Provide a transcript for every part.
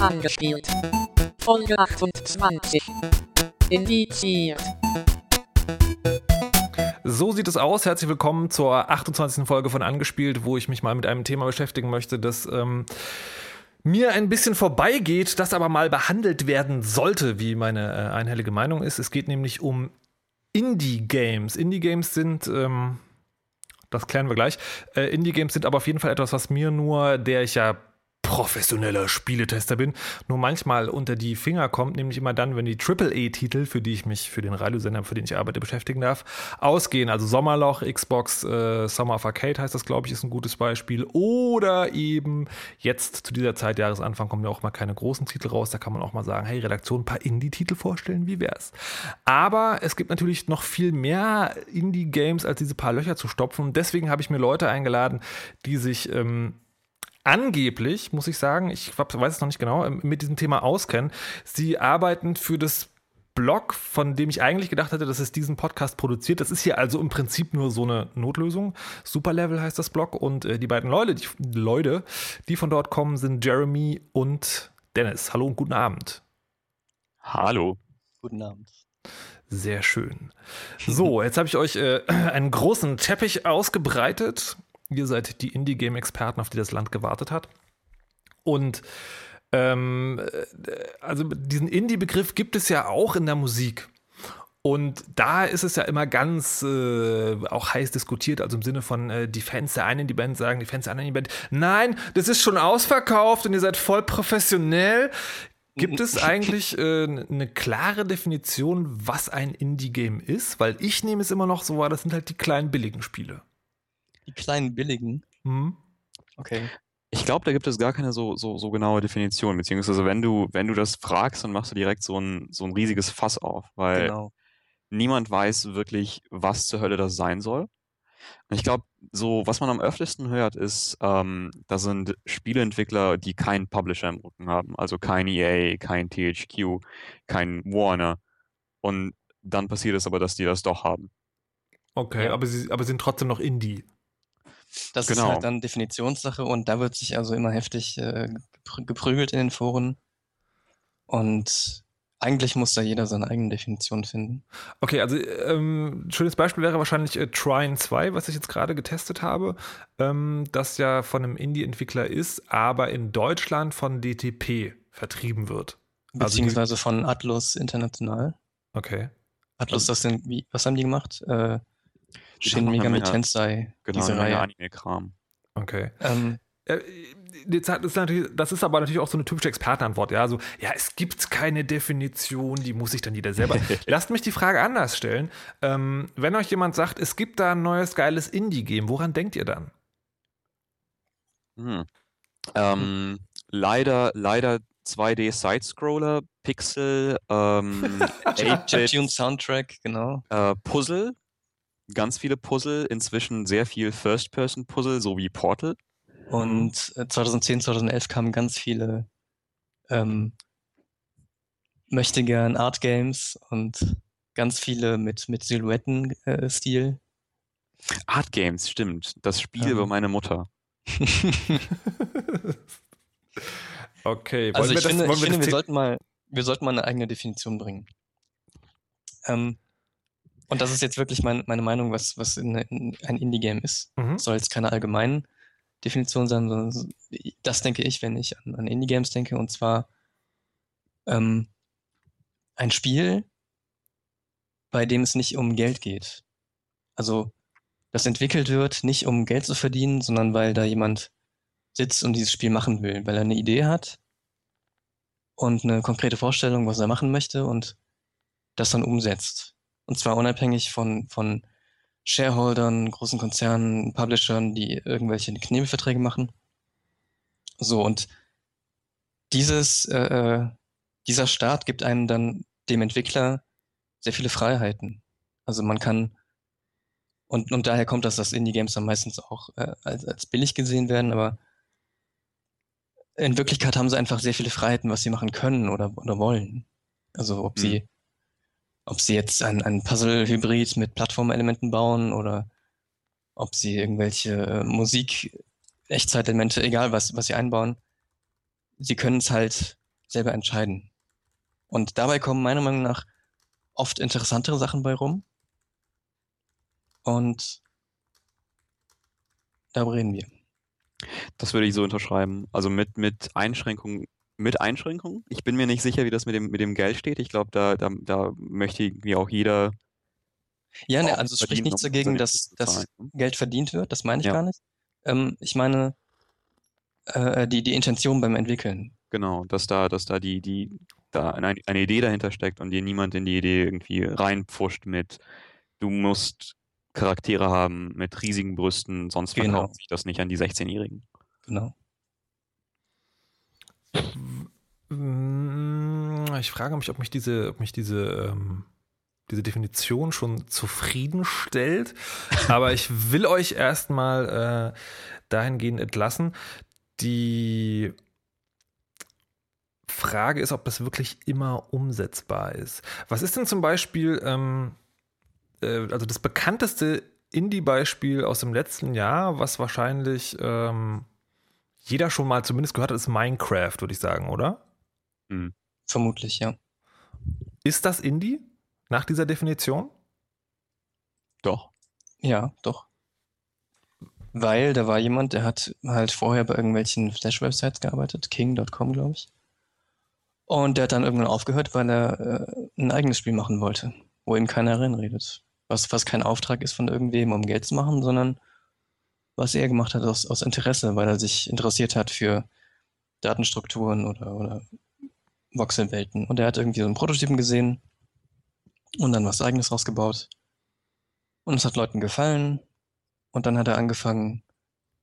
Angespielt. Folge 28. Indiziert. So sieht es aus. Herzlich willkommen zur 28. Folge von Angespielt, wo ich mich mal mit einem Thema beschäftigen möchte, das ähm, mir ein bisschen vorbeigeht, das aber mal behandelt werden sollte, wie meine äh, einhellige Meinung ist. Es geht nämlich um Indie-Games. Indie-Games sind, ähm, das klären wir gleich, äh, Indie-Games sind aber auf jeden Fall etwas, was mir nur, der ich ja professioneller Spieletester bin, nur manchmal unter die Finger kommt, nämlich immer dann, wenn die AAA-Titel, für die ich mich für den Radiosender, für den ich arbeite, beschäftigen darf, ausgehen. Also Sommerloch, Xbox, äh, Summer of Arcade heißt das, glaube ich, ist ein gutes Beispiel. Oder eben jetzt zu dieser Zeit, Jahresanfang, kommen ja auch mal keine großen Titel raus. Da kann man auch mal sagen, hey, Redaktion, ein paar Indie-Titel vorstellen, wie wär's? Aber es gibt natürlich noch viel mehr Indie-Games, als diese paar Löcher zu stopfen. Deswegen habe ich mir Leute eingeladen, die sich ähm, angeblich, muss ich sagen, ich weiß es noch nicht genau, ähm, mit diesem Thema auskennen. Sie arbeiten für das Blog, von dem ich eigentlich gedacht hatte, dass es diesen Podcast produziert. Das ist hier also im Prinzip nur so eine Notlösung. Superlevel heißt das Blog und äh, die beiden Leute die, Leute, die von dort kommen, sind Jeremy und Dennis. Hallo und guten Abend. Hallo. Guten Abend. Sehr schön. So, jetzt habe ich euch äh, einen großen Teppich ausgebreitet Ihr seid die Indie-Game-Experten, auf die das Land gewartet hat. Und ähm, also diesen Indie-Begriff gibt es ja auch in der Musik. Und da ist es ja immer ganz äh, auch heiß diskutiert, also im Sinne von äh, die Fans der einen in die Band sagen, die Fans der anderen in die Band, nein, das ist schon ausverkauft und ihr seid voll professionell. Gibt es eigentlich äh, eine klare Definition, was ein Indie-Game ist? Weil ich nehme es immer noch so wahr, das sind halt die kleinen billigen Spiele. Die kleinen billigen. Mhm. Okay. Ich glaube, da gibt es gar keine so, so, so genaue Definition, beziehungsweise wenn du, wenn du das fragst, dann machst du direkt so ein, so ein riesiges Fass auf, weil genau. niemand weiß wirklich, was zur Hölle das sein soll. Und ich glaube, so, was man am öftesten hört, ist, ähm, da sind Spieleentwickler, die keinen Publisher im Rücken haben, also kein EA, kein THQ, kein Warner. Und dann passiert es aber, dass die das doch haben. Okay, ja. aber sie aber sind trotzdem noch Indie. Das genau. ist halt dann Definitionssache und da wird sich also immer heftig äh, geprügelt in den Foren. Und eigentlich muss da jeder seine eigene Definition finden. Okay, also ähm, ein schönes Beispiel wäre wahrscheinlich äh, Trine 2, was ich jetzt gerade getestet habe, ähm, das ja von einem Indie-Entwickler ist, aber in Deutschland von DTP vertrieben wird. Also Beziehungsweise also von Atlus International. Okay. Atlus, das sind, wie, was haben die gemacht? Äh, Shin Megami Tensei. Genau, diese Reihe. Anime-Kram. Okay. Ähm, äh, das ist, natürlich, das ist aber natürlich auch so eine typische Expertenantwort. Ja, also, ja, es gibt keine Definition, die muss sich dann jeder selber. Lasst mich die Frage anders stellen. Ähm, wenn euch jemand sagt, es gibt da ein neues geiles Indie-Game, woran denkt ihr dann? Hm. Ähm, leider, leider 2D-Sidescroller, Pixel, ähm, Chiptune Soundtrack, genau. Äh, Puzzle, ganz viele Puzzle, inzwischen sehr viel First-Person-Puzzle, so wie Portal. Und 2010, äh, 2011 kamen ganz viele ähm, möchte gern Art Games und ganz viele mit, mit Silhouetten-Stil. Äh, Art Games, stimmt. Das Spiel über meine Mutter. okay, also ich, das, finde, ich wir, finde, wir sollten mal, wir sollten mal eine eigene Definition bringen. Ähm, und das ist jetzt wirklich mein, meine Meinung, was, was in, in ein Indie-Game ist. Mhm. Soll jetzt keine allgemeine Definition sein, sondern das denke ich, wenn ich an, an Indie-Games denke. Und zwar ähm, ein Spiel, bei dem es nicht um Geld geht. Also das entwickelt wird, nicht um Geld zu verdienen, sondern weil da jemand sitzt und dieses Spiel machen will, weil er eine Idee hat und eine konkrete Vorstellung, was er machen möchte und das dann umsetzt. Und zwar unabhängig von, von Shareholdern, großen Konzernen, Publishern, die irgendwelche Knebelverträge machen. So, und dieses, äh, äh, dieser Start gibt einem dann dem Entwickler sehr viele Freiheiten. Also man kann, und, und daher kommt das, dass Indie-Games dann meistens auch äh, als, als billig gesehen werden, aber in Wirklichkeit haben sie einfach sehr viele Freiheiten, was sie machen können oder, oder wollen. Also ob mhm. sie ob sie jetzt ein, ein Puzzle-Hybrid mit Plattformelementen bauen oder ob sie irgendwelche äh, Musik, Echtzeitelemente, egal was, was sie einbauen. Sie können es halt selber entscheiden. Und dabei kommen meiner Meinung nach oft interessantere Sachen bei rum. Und darüber reden wir. Das würde ich so unterschreiben. Also mit, mit Einschränkungen, mit Einschränkungen. Ich bin mir nicht sicher, wie das mit dem, mit dem Geld steht. Ich glaube, da, da, da möchte irgendwie auch jeder. Ja, ne, also es spricht nichts dagegen, dass das ne? Geld verdient wird, das meine ich ja. gar nicht. Ähm, ich meine äh, die, die Intention beim Entwickeln. Genau, dass da, dass da die, die, da eine, eine Idee dahinter steckt und dir niemand in die Idee irgendwie reinpfuscht mit, du musst Charaktere haben mit riesigen Brüsten, sonst genau. verkauft sich das nicht an die 16-Jährigen. Genau. Ich frage mich, ob mich diese, ob mich diese, ähm, diese Definition schon zufriedenstellt. Aber ich will euch erstmal äh, dahingehend entlassen. Die Frage ist, ob das wirklich immer umsetzbar ist. Was ist denn zum Beispiel, ähm, äh, also das bekannteste Indie-Beispiel aus dem letzten Jahr, was wahrscheinlich ähm, jeder schon mal zumindest gehört hat, ist Minecraft, würde ich sagen, oder? Mhm. Vermutlich, ja. Ist das Indie nach dieser Definition? Doch. Ja, doch. Weil da war jemand, der hat halt vorher bei irgendwelchen Flash-Websites gearbeitet, king.com, glaube ich. Und der hat dann irgendwann aufgehört, weil er äh, ein eigenes Spiel machen wollte, wo ihm keiner reinredet. Was, was kein Auftrag ist von irgendwem, um Geld zu machen, sondern was er gemacht hat aus, aus Interesse, weil er sich interessiert hat für Datenstrukturen oder, oder Voxelwelten. Und er hat irgendwie so einen Prototypen gesehen und dann was eigenes rausgebaut. Und es hat Leuten gefallen. Und dann hat er angefangen,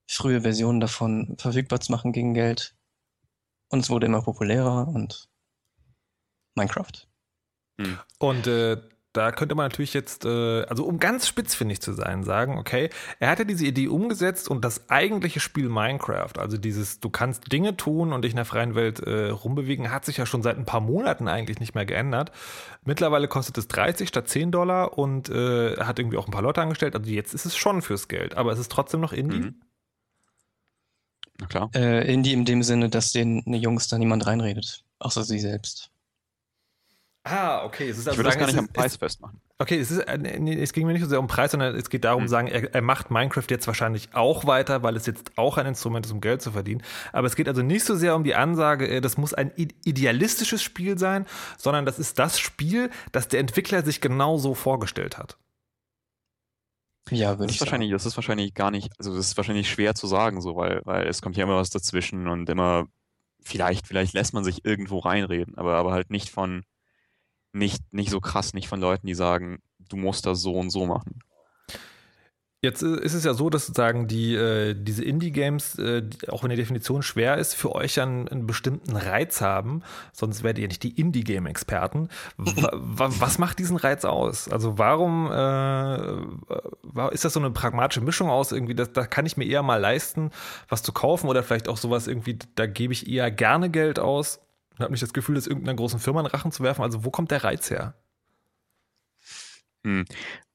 frühe Versionen davon verfügbar zu machen gegen Geld. Und es wurde immer populärer und Minecraft. Hm. Und äh, da könnte man natürlich jetzt, äh, also um ganz spitzfindig zu sein, sagen, okay, er hatte diese Idee umgesetzt und das eigentliche Spiel Minecraft, also dieses, du kannst Dinge tun und dich in der freien Welt äh, rumbewegen, hat sich ja schon seit ein paar Monaten eigentlich nicht mehr geändert. Mittlerweile kostet es 30 statt 10 Dollar und äh, hat irgendwie auch ein paar Leute angestellt. Also jetzt ist es schon fürs Geld, aber es ist trotzdem noch Indie. Mhm. Na klar. Äh, Indie in dem Sinne, dass den Jungs da niemand reinredet, außer sie selbst. Ah, okay. Es ist also ich würde das gar nicht am Preis ist, festmachen. Okay, es, ist, äh, nee, es ging mir nicht so sehr um Preis, sondern es geht darum, hm. sagen, er, er, macht Minecraft jetzt wahrscheinlich auch weiter, weil es jetzt auch ein Instrument ist, um Geld zu verdienen. Aber es geht also nicht so sehr um die Ansage, äh, das muss ein idealistisches Spiel sein, sondern das ist das Spiel, das der Entwickler sich genau so vorgestellt hat. Ja, würde ich wahrscheinlich, sagen. Das ist wahrscheinlich gar nicht, also das ist wahrscheinlich schwer zu sagen, so, weil, weil es kommt ja immer was dazwischen und immer, vielleicht, vielleicht lässt man sich irgendwo reinreden, aber, aber halt nicht von, nicht, nicht so krass, nicht von Leuten, die sagen, du musst das so und so machen. Jetzt ist es ja so, dass sozusagen die, äh, diese Indie-Games, äh, auch wenn die Definition schwer ist, für euch einen, einen bestimmten Reiz haben. Sonst werdet ihr nicht die Indie-Game-Experten. was macht diesen Reiz aus? Also warum äh, ist das so eine pragmatische Mischung aus? Irgendwie, das, da kann ich mir eher mal leisten, was zu kaufen oder vielleicht auch sowas irgendwie, da gebe ich eher gerne Geld aus und habe nicht das Gefühl, das irgendeiner großen Firma in Rachen zu werfen. Also wo kommt der Reiz her? Hm.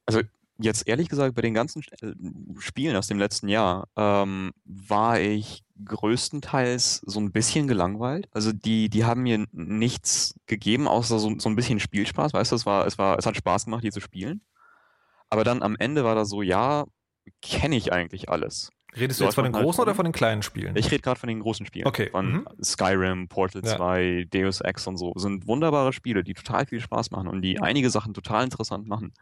Also jetzt ehrlich gesagt, bei den ganzen äh, Spielen aus dem letzten Jahr ähm, war ich größtenteils so ein bisschen gelangweilt. Also die, die haben mir nichts gegeben, außer so, so ein bisschen Spielspaß. Weißt du, es war, es war, es hat Spaß gemacht, die zu spielen. Aber dann am Ende war da so, ja, kenne ich eigentlich alles. Redest du jetzt von den halt großen halt oder von den kleinen Spielen? Ich rede gerade von den großen Spielen. Okay. Von mhm. Skyrim, Portal ja. 2, Deus Ex und so. Sind wunderbare Spiele, die total viel Spaß machen und die einige Sachen total interessant machen.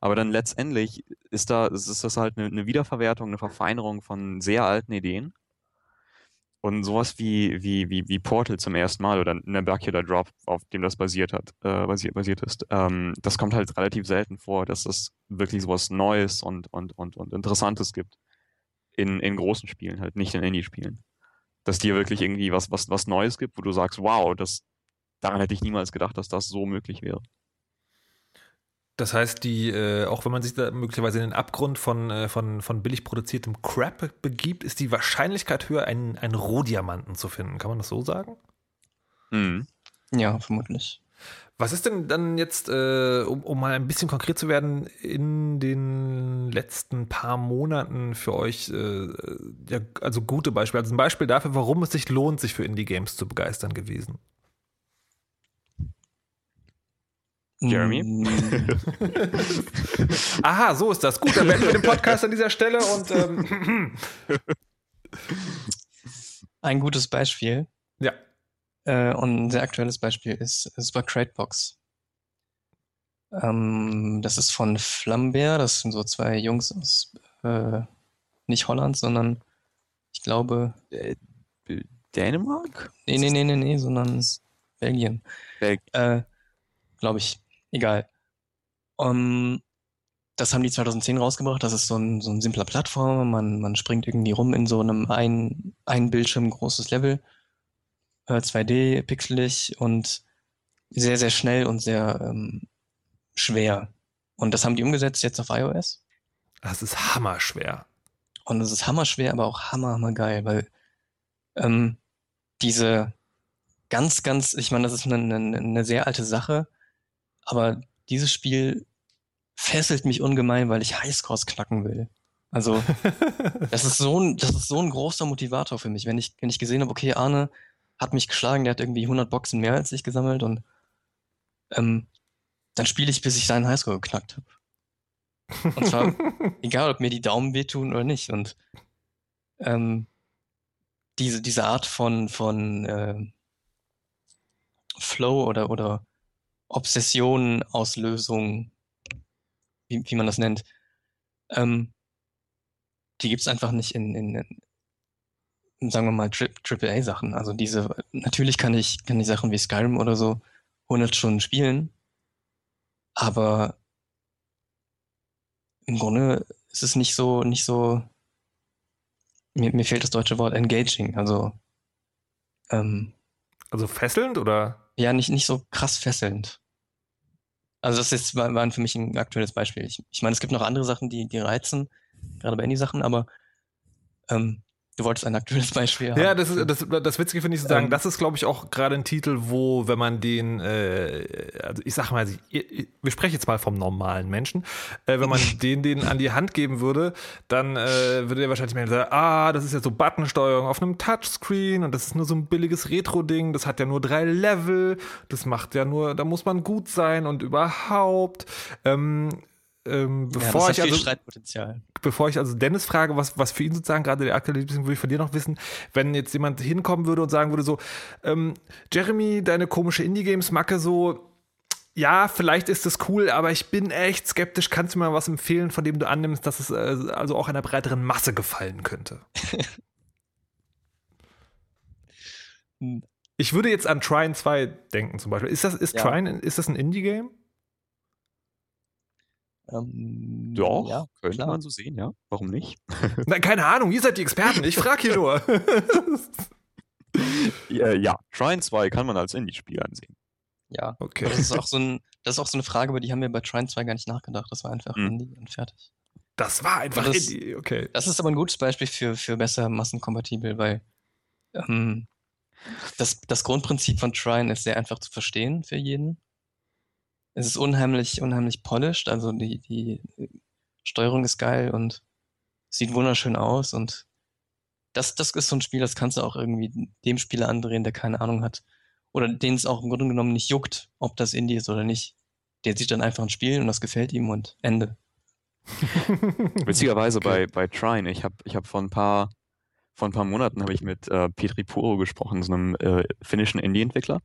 Aber dann letztendlich ist da, ist das halt eine, eine Wiederverwertung, eine Verfeinerung von sehr alten Ideen. Und sowas wie, wie, wie, wie Portal zum ersten Mal oder Nabacular Drop, auf dem das basiert hat, äh, basiert, basiert ist, ähm, das kommt halt relativ selten vor, dass es wirklich sowas Neues und, und, und, und Interessantes gibt in, in großen Spielen, halt nicht in Indie-Spielen. Dass dir wirklich irgendwie was, was, was Neues gibt, wo du sagst, wow, das, daran hätte ich niemals gedacht, dass das so möglich wäre. Das heißt, die, äh, auch wenn man sich da möglicherweise in den Abgrund von, äh, von, von billig produziertem Crap begibt, ist die Wahrscheinlichkeit höher, einen, einen Rohdiamanten zu finden. Kann man das so sagen? Mhm. Ja, vermutlich. Was ist denn dann jetzt, äh, um, um, mal ein bisschen konkret zu werden, in den letzten paar Monaten für euch, äh, ja, also gute Beispiele, also ein Beispiel dafür, warum es sich lohnt, sich für Indie-Games zu begeistern gewesen? Jeremy. Mm. Aha, so ist das. Gut, dann beenden wir den Podcast an dieser Stelle und ähm, ein gutes Beispiel äh, und ein sehr aktuelles Beispiel ist Super Cratebox. Ähm, das ist von Flambert, das sind so zwei Jungs aus äh, nicht Holland, sondern ich glaube. Äh, Dänemark? Nee, nee, nee, nee, nee, sondern Belgien. Belgien. Äh, glaube ich. Egal. Um, das haben die 2010 rausgebracht. Das ist so ein, so ein simpler Plattformer. Man, man springt irgendwie rum in so einem ein, ein Bildschirm großes Level. Äh, 2D, pixelig und sehr, sehr schnell und sehr ähm, schwer. Und das haben die umgesetzt jetzt auf iOS. Das ist hammerschwer. Und es ist hammerschwer, aber auch hammer, hammer geil, weil ähm, diese ganz, ganz, ich meine, das ist eine, eine, eine sehr alte Sache, aber dieses Spiel fesselt mich ungemein, weil ich Highscores knacken will. Also, das ist so ein, das ist so ein großer Motivator für mich, wenn ich, wenn ich gesehen habe, okay, Arne hat mich geschlagen, der hat irgendwie 100 Boxen mehr als ich gesammelt und ähm, dann spiele ich, bis ich seinen Highscore geknackt habe. Und zwar egal, ob mir die Daumen wehtun oder nicht. Und ähm, diese, diese Art von, von äh, Flow oder, oder Obsession, Auslösung, wie, wie man das nennt, ähm, die gibt's einfach nicht in, in, in sagen wir mal, AAA-Sachen. Also diese, natürlich kann ich, kann ich Sachen wie Skyrim oder so 100 Stunden spielen, aber im Grunde ist es nicht so, nicht so, mir, mir fehlt das deutsche Wort engaging, also ähm, also fesselnd oder? Ja, nicht, nicht so krass fesselnd. Also das ist, war, war für mich ein aktuelles Beispiel. Ich, ich meine, es gibt noch andere Sachen, die, die reizen, gerade bei Indie-Sachen, aber ähm, Du wolltest ein aktuelles Beispiel haben. Ja, das ist das, das Witzige finde ich zu sagen, ähm, das ist, glaube ich, auch gerade ein Titel, wo, wenn man den, äh, also ich sag mal, wir sprechen jetzt mal vom normalen Menschen, äh, wenn man den, den an die Hand geben würde, dann äh, würde der wahrscheinlich mehr sagen, ah, das ist ja so Buttonsteuerung auf einem Touchscreen und das ist nur so ein billiges Retro-Ding, das hat ja nur drei Level, das macht ja nur, da muss man gut sein und überhaupt. Ähm, ähm, bevor ja, ich also, bevor ich also Dennis frage, was, was für ihn sozusagen gerade der aktuelle Lieblings, würde ich von dir noch wissen, wenn jetzt jemand hinkommen würde und sagen würde so, ähm, Jeremy, deine komische Indie-Games-Macke so, ja, vielleicht ist es cool, aber ich bin echt skeptisch. Kannst du mir mal was empfehlen, von dem du annimmst, dass es äh, also auch einer breiteren Masse gefallen könnte? ich würde jetzt an Trine 2 denken zum Beispiel. Ist das, ist ja. Trine, ist das ein Indie-Game? Ähm, Doch, ja, könnte klar. man so sehen, ja. Warum nicht? Na, keine Ahnung, ihr seid die Experten, ich frage hier nur. ja, ja, Trine 2 kann man als Indie-Spiel ansehen. Ja, okay. das ist, auch so ein, das ist auch so eine Frage, über die haben wir bei Trine 2 gar nicht nachgedacht. Das war einfach mhm. Indie und fertig. Das war einfach das, Indie, okay. Das ist aber ein gutes Beispiel für, für besser massenkompatibel, weil ähm, das, das Grundprinzip von Trine ist sehr einfach zu verstehen für jeden. Es ist unheimlich, unheimlich polished, also die, die Steuerung ist geil und sieht wunderschön aus und das, das ist so ein Spiel, das kannst du auch irgendwie dem Spieler andrehen, der keine Ahnung hat. Oder den es auch im Grunde genommen nicht juckt, ob das Indie ist oder nicht. Der sieht dann einfach ein Spiel und das gefällt ihm und Ende. Witzigerweise okay. bei, bei Trine, ich habe ich hab vor ein paar vor ein paar Monaten habe ich mit äh, Petri Puro gesprochen, so einem äh, finnischen Indie-Entwickler.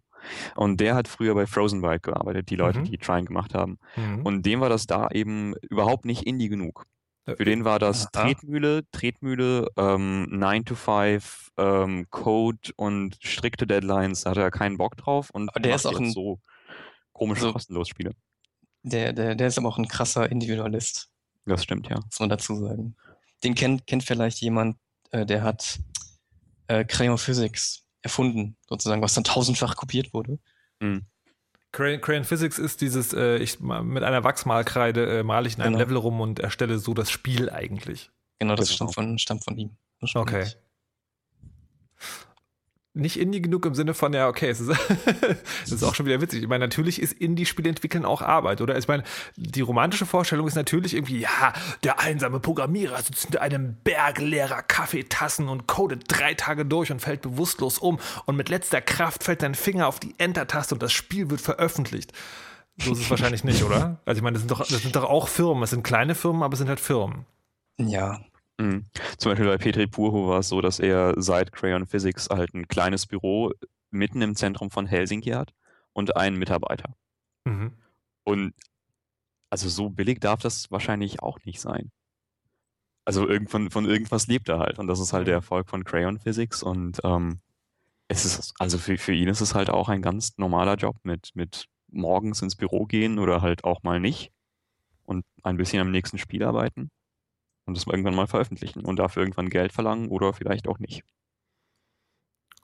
Und der hat früher bei Frozen Byte gearbeitet, die Leute, mhm. die Trine gemacht haben. Mhm. Und dem war das da eben überhaupt nicht Indie genug. Für den war das Aha. Tretmühle, Tretmühle, ähm, 9 to 5, ähm, Code und strikte Deadlines. Da hatte er keinen Bock drauf und aber der ist auch ein, so komische so, kostenlos Spiele. Der, der, der ist aber auch ein krasser Individualist. Das stimmt, ja. Muss man dazu sagen. Den kennt, kennt vielleicht jemand, äh, der hat äh, Crayon Physics erfunden, sozusagen, was dann tausendfach kopiert wurde. Mhm. Crayon, Crayon, Physics ist dieses, äh, ich mit einer Wachsmalkreide äh, male ich in einem genau. Level rum und erstelle so das Spiel eigentlich. Genau, das genau. Stammt, von, stammt von ihm. Okay nicht Indie genug im Sinne von, ja, okay, es ist, das ist auch schon wieder witzig. Ich meine, natürlich ist Indie-Spiele entwickeln auch Arbeit, oder? Ich meine, die romantische Vorstellung ist natürlich irgendwie, ja, der einsame Programmierer sitzt in einem Berg leerer Kaffeetassen und codet drei Tage durch und fällt bewusstlos um und mit letzter Kraft fällt sein Finger auf die Enter-Taste und das Spiel wird veröffentlicht. So ist es wahrscheinlich nicht, oder? Also ich meine, das sind, doch, das sind doch auch Firmen. Es sind kleine Firmen, aber es sind halt Firmen. Ja. Mhm. Zum Beispiel bei Petri Purho war es so, dass er seit Crayon Physics halt ein kleines Büro mitten im Zentrum von Helsinki hat und einen Mitarbeiter. Mhm. Und also so billig darf das wahrscheinlich auch nicht sein. Also irgendwann, von irgendwas lebt er halt. Und das ist halt der Erfolg von Crayon Physics. Und ähm, es ist, also für, für ihn ist es halt auch ein ganz normaler Job mit, mit morgens ins Büro gehen oder halt auch mal nicht und ein bisschen am nächsten Spiel arbeiten und das irgendwann mal veröffentlichen und dafür irgendwann Geld verlangen oder vielleicht auch nicht.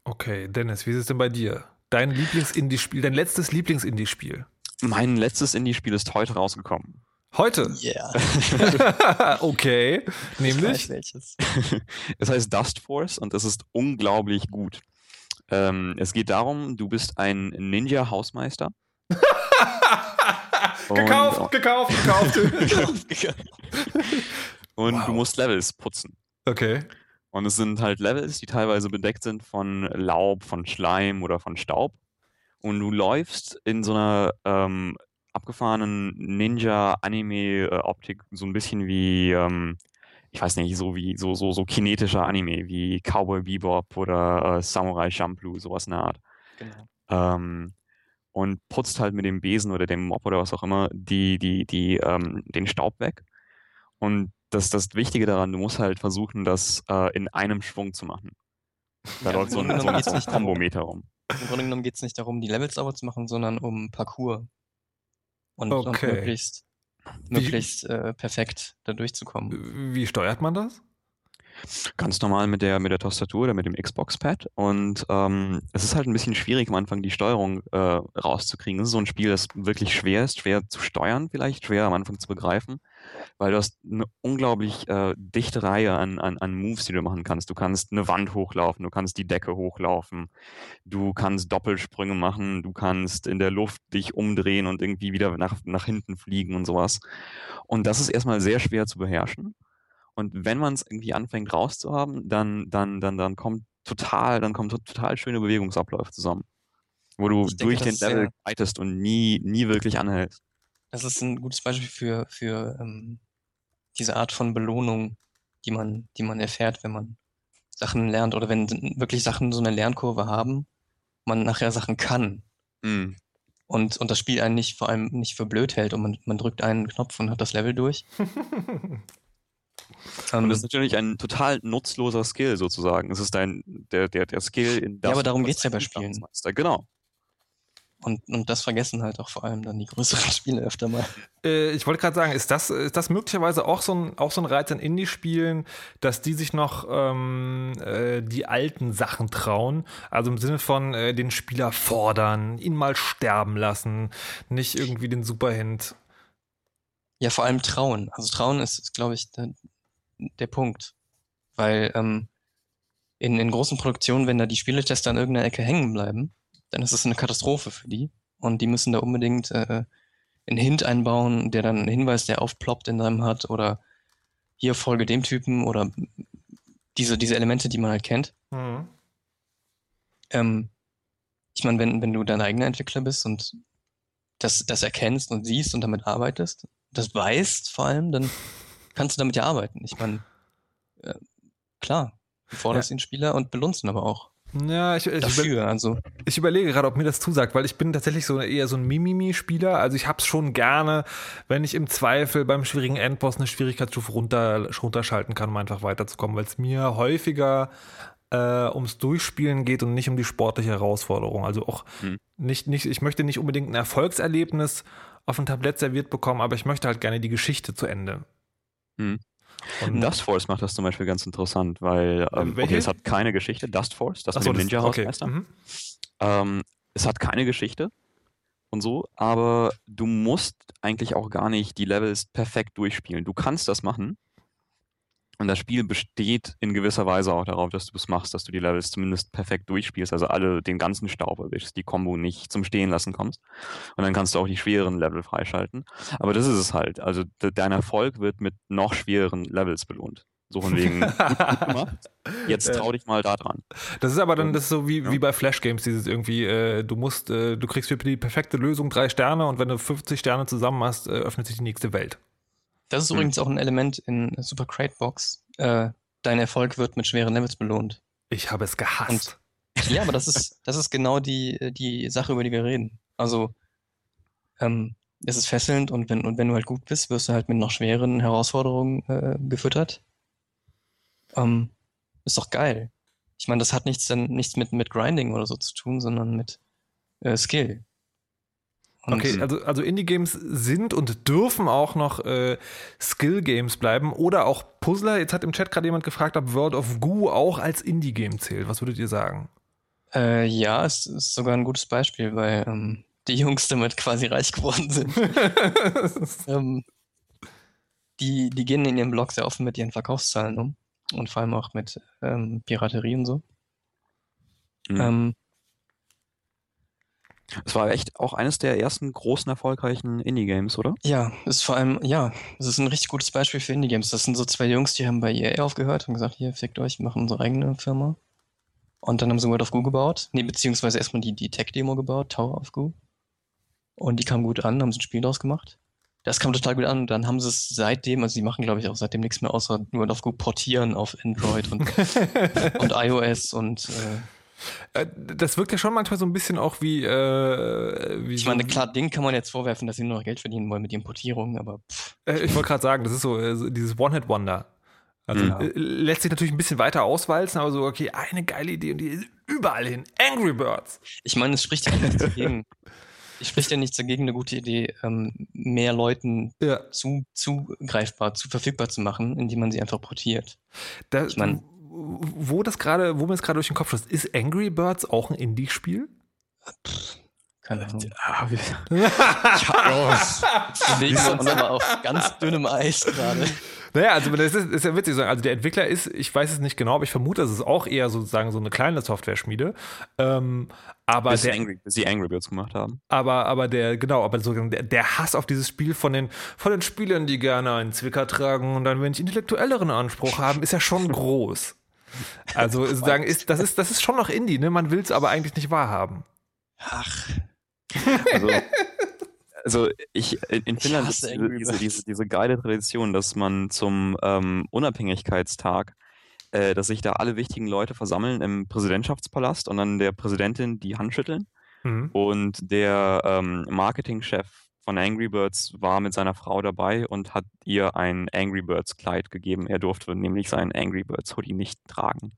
Okay, Dennis, wie ist es denn bei dir? Dein Lieblings-Indie-Spiel, dein letztes Lieblings-Indie-Spiel? Mein letztes Indie-Spiel ist heute rausgekommen. Heute? Ja. Yeah. okay. Nämlich? welches. es heißt Dust Force und es ist unglaublich gut. Ähm, es geht darum, du bist ein Ninja-Hausmeister. gekauft, gekauft, gekauft, gekauft. Und wow. du musst Levels putzen. Okay. Und es sind halt Levels, die teilweise bedeckt sind von Laub, von Schleim oder von Staub. Und du läufst in so einer ähm, abgefahrenen Ninja-Anime-Optik, so ein bisschen wie, ähm, ich weiß nicht, so wie so, so, so kinetischer Anime, wie Cowboy Bebop oder äh, Samurai Champloo, sowas in der Art. Genau. Ähm, und putzt halt mit dem Besen oder dem Mop oder was auch immer die, die, die, ähm, den Staub weg. Und das, das Wichtige daran, du musst halt versuchen, das äh, in einem Schwung zu machen. Da ja, läuft so ein, so ein, so ein Kombometer rum. Im Grunde genommen geht es nicht darum, die Levels sauber zu machen, sondern um Parcours. Und, okay. und möglichst, möglichst äh, perfekt da durchzukommen. Wie steuert man das? Ganz normal mit der, mit der Tastatur oder mit dem Xbox-Pad. Und ähm, es ist halt ein bisschen schwierig am Anfang die Steuerung äh, rauszukriegen. Es ist so ein Spiel, das wirklich schwer ist, schwer zu steuern vielleicht, schwer am Anfang zu begreifen, weil du hast eine unglaublich äh, dichte Reihe an, an, an Moves, die du machen kannst. Du kannst eine Wand hochlaufen, du kannst die Decke hochlaufen, du kannst Doppelsprünge machen, du kannst in der Luft dich umdrehen und irgendwie wieder nach, nach hinten fliegen und sowas. Und das ist erstmal sehr schwer zu beherrschen. Und wenn man es irgendwie anfängt rauszuhaben, dann, dann, dann, dann kommt total, dann kommen total schöne Bewegungsabläufe zusammen. Wo du denke, durch den Level reitest und nie, nie wirklich anhältst. Das ist ein gutes Beispiel für, für ähm, diese Art von Belohnung, die man, die man erfährt, wenn man Sachen lernt oder wenn wirklich Sachen so eine Lernkurve haben, man nachher Sachen kann. Mm. Und, und das Spiel einen nicht vor allem nicht für blöd hält und man, man drückt einen Knopf und hat das Level durch. Und das ist natürlich ein total nutzloser Skill sozusagen. Es ist ein, der, der, der Skill in das. Ja, aber darum geht es ja bei Spielen. Genau. Und, und das vergessen halt auch vor allem dann die größeren Spiele öfter mal. Äh, ich wollte gerade sagen, ist das, ist das möglicherweise auch so ein, auch so ein Reiz an Indie-Spielen, dass die sich noch ähm, äh, die alten Sachen trauen? Also im Sinne von äh, den Spieler fordern, ihn mal sterben lassen, nicht irgendwie den Superhint. Ja, vor allem trauen. Also trauen ist, ist glaube ich, der, der Punkt. Weil ähm, in, in großen Produktionen, wenn da die Spieletester an irgendeiner Ecke hängen bleiben, dann ist es eine Katastrophe für die. Und die müssen da unbedingt äh, einen Hint einbauen, der dann einen Hinweis, der aufploppt in deinem hat oder hier folge dem Typen oder diese, diese Elemente, die man halt kennt. Mhm. Ähm, ich meine, wenn, wenn du dein eigener Entwickler bist und das, das erkennst und siehst und damit arbeitest, das weißt vor allem, dann kannst du damit ja arbeiten. Ich meine, äh, klar, du forderst ja. den Spieler und belohnst ihn aber auch. Ja, ich, ich, Dafür, also. ich überlege gerade, ob mir das zusagt, weil ich bin tatsächlich so eher so ein Mimimi-Spieler. Also ich hab's schon gerne, wenn ich im Zweifel beim schwierigen Endboss eine Schwierigkeitsstufe runter, runterschalten kann, um einfach weiterzukommen, weil es mir häufiger äh, ums Durchspielen geht und nicht um die sportliche Herausforderung. Also auch hm. nicht, nicht, ich möchte nicht unbedingt ein Erfolgserlebnis auf ein Tablett serviert bekommen, aber ich möchte halt gerne die Geschichte zu Ende. Hm. Und Dust Force macht das zum Beispiel ganz interessant, weil ähm, okay, es hat keine Geschichte. Dust Force, das so, mit dem Ninja Hausmeister. Okay. Mhm. Ähm, es hat keine Geschichte und so, aber du musst eigentlich auch gar nicht die Levels perfekt durchspielen. Du kannst das machen, und das Spiel besteht in gewisser Weise auch darauf, dass du es machst, dass du die Levels zumindest perfekt durchspielst, also alle den ganzen Staub erwischst, die Combo nicht zum Stehen lassen kommst. Und dann kannst du auch die schweren Level freischalten. Aber das ist es halt. Also de dein Erfolg wird mit noch schwereren Levels belohnt. So von wegen, Jetzt trau dich mal da dran. Das ist aber dann das ist so wie, ja. wie bei Flash Games, dieses irgendwie, äh, du musst, äh, du kriegst für die perfekte Lösung drei Sterne und wenn du 50 Sterne zusammen hast, äh, öffnet sich die nächste Welt. Das ist hm. übrigens auch ein Element in Super Crate Box. Äh, dein Erfolg wird mit schweren Levels belohnt. Ich habe es gehasst. Und, ja, aber das ist, das ist genau die, die Sache, über die wir reden. Also, ähm, es ist fesselnd und wenn, und wenn du halt gut bist, wirst du halt mit noch schweren Herausforderungen äh, gefüttert. Ähm, ist doch geil. Ich meine, das hat nichts dann nichts mit, mit Grinding oder so zu tun, sondern mit äh, Skill. Und okay, also, also Indie-Games sind und dürfen auch noch äh, Skill-Games bleiben oder auch Puzzler. Jetzt hat im Chat gerade jemand gefragt, ob World of Goo auch als Indie-Game zählt. Was würdet ihr sagen? Äh, ja, es ist sogar ein gutes Beispiel, weil ähm, die Jungs damit quasi reich geworden sind. ähm, die, die gehen in ihrem Blog sehr offen mit ihren Verkaufszahlen um und vor allem auch mit ähm, Piraterie und so. Mhm. Es war echt auch eines der ersten großen erfolgreichen Indie-Games, oder? Ja, ist vor allem, ja, es ist ein richtig gutes Beispiel für Indie-Games. Das sind so zwei Jungs, die haben bei EA aufgehört und gesagt, hier, fickt euch, wir machen unsere eigene Firma. Und dann haben sie World of Goo gebaut. Nee, beziehungsweise erstmal die, die Tech-Demo gebaut, Tower of Goo. Und die kam gut an, haben sie ein Spiel draus gemacht. Das kam total gut an und dann haben sie es seitdem, also sie machen glaube ich auch seitdem nichts mehr außer nur auf gut portieren auf Android und, und iOS und äh, das wirkt ja schon manchmal so ein bisschen auch wie. Äh, wie ich meine, klar, Ding kann man jetzt vorwerfen, dass sie nur noch Geld verdienen wollen mit ihren Portierungen, aber. Äh, ich wollte gerade sagen, das ist so äh, dieses One-Hit-Wonder. Also ja. Äh, lässt sich natürlich ein bisschen weiter auswalzen, aber so, okay, eine geile Idee und die ist überall hin. Angry Birds. Ich meine, es spricht ja nichts dagegen. Ich spricht ja nichts dagegen, eine gute Idee, ähm, mehr Leuten ja. zu, zugreifbar, zu verfügbar zu machen, indem man sie einfach portiert. Da, ich mein, wo das gerade, wo mir es gerade durch den Kopf schießt, ist Angry Birds auch ein Indie-Spiel? Keine Ahnung. Ah, wir, wir uns aber auf ganz dünnem Eis gerade. Naja, also das ist, ist ja witzig. Also der Entwickler ist, ich weiß es nicht genau, aber ich vermute, es ist auch eher sozusagen so eine kleine Software-Schmiede. Ähm, aber bis der, Angry, bis sie Angry Birds gemacht haben. Aber, aber der, genau, aber so, der, der Hass auf dieses Spiel von den, von den Spielern, die gerne einen Zwicker tragen und dann wenig intellektuelleren Anspruch haben, ist ja schon groß. Also sozusagen ist, das ist, das ist schon noch Indie, ne? Man will es aber eigentlich nicht wahrhaben. Ach. Also, also ich in Finnland ist diese, diese, diese, geile Tradition, dass man zum ähm, Unabhängigkeitstag, äh, dass sich da alle wichtigen Leute versammeln im Präsidentschaftspalast und dann der Präsidentin die Hand schütteln. Mhm. Und der ähm, Marketingchef von Angry Birds war mit seiner Frau dabei und hat ihr ein Angry Birds Kleid gegeben. Er durfte nämlich seinen Angry Birds Hoodie nicht tragen.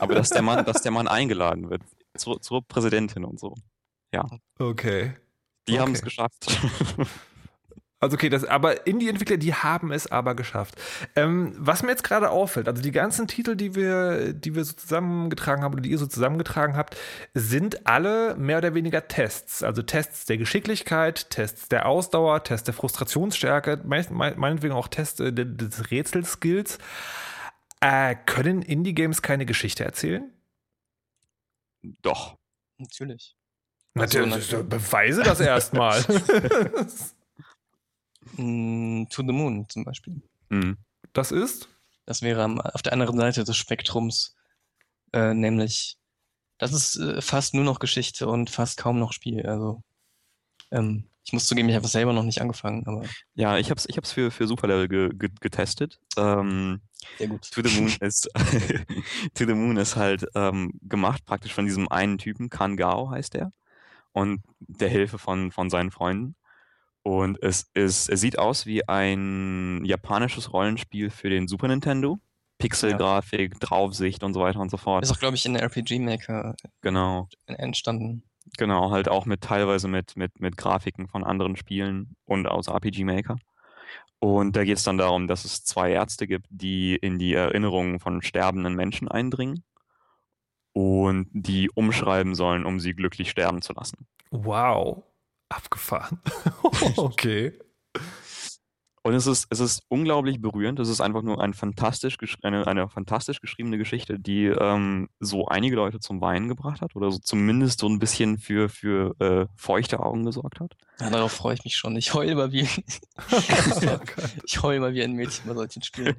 Aber dass der Mann, dass der Mann eingeladen wird zur, zur Präsidentin und so. Ja. Okay. Die okay. haben es geschafft. Also okay, das, aber Indie-Entwickler, die haben es aber geschafft. Ähm, was mir jetzt gerade auffällt, also die ganzen Titel, die wir, die wir so zusammengetragen haben oder die ihr so zusammengetragen habt, sind alle mehr oder weniger Tests. Also Tests der Geschicklichkeit, Tests der Ausdauer, Tests der Frustrationsstärke, meinetwegen auch Tests äh, des Rätselskills. Äh, können Indie-Games keine Geschichte erzählen? Doch. Natürlich. Natürlich, also, beweise das erstmal. Mm, to the Moon zum Beispiel. Mhm. Das ist? Das wäre auf der anderen Seite des Spektrums, äh, nämlich das ist äh, fast nur noch Geschichte und fast kaum noch Spiel. Also ähm, ich muss zugeben, ich habe es selber noch nicht angefangen, aber. Ja, ich habe es ich hab's für, für Superlevel ge, ge, getestet. Ähm, Sehr gut. To the Moon ist, to the Moon ist halt ähm, gemacht praktisch von diesem einen Typen, Kangao heißt er, und der Hilfe von, von seinen Freunden. Und es ist, es sieht aus wie ein japanisches Rollenspiel für den Super Nintendo. Pixelgrafik, ja. Draufsicht und so weiter und so fort. Ist auch, glaube ich, in der RPG Maker genau. entstanden. Genau, halt auch mit teilweise mit, mit, mit Grafiken von anderen Spielen und aus RPG Maker. Und da geht es dann darum, dass es zwei Ärzte gibt, die in die Erinnerungen von sterbenden Menschen eindringen und die umschreiben sollen, um sie glücklich sterben zu lassen. Wow. Abgefahren. okay. Und es ist, es ist unglaublich berührend. Es ist einfach nur ein fantastisch eine, eine fantastisch geschriebene Geschichte, die ähm, so einige Leute zum Weinen gebracht hat oder so zumindest so ein bisschen für, für äh, feuchte Augen gesorgt hat. Ja, darauf freue ich mich schon. Ich heule immer wie, ich heule immer wie ein Mädchen bei solchen Spielen.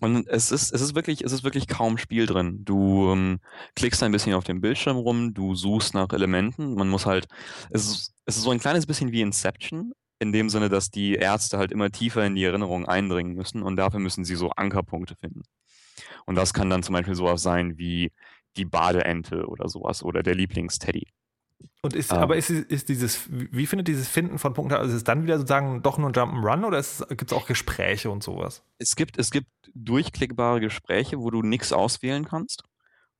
Und es ist, es ist wirklich, es ist wirklich kaum Spiel drin. Du ähm, klickst ein bisschen auf dem Bildschirm rum, du suchst nach Elementen. Man muss halt, es ist, es ist so ein kleines bisschen wie Inception, in dem Sinne, dass die Ärzte halt immer tiefer in die Erinnerung eindringen müssen und dafür müssen sie so Ankerpunkte finden. Und das kann dann zum Beispiel sowas sein wie die Badeente oder sowas oder der Lieblingsteddy. Und ist, um, ähm. aber ist, ist dieses, wie findet dieses Finden von Punkten, also ist es dann wieder sozusagen doch nur ein Jump'n'Run oder gibt es auch Gespräche und sowas? Es gibt, es gibt durchklickbare Gespräche, wo du nichts auswählen kannst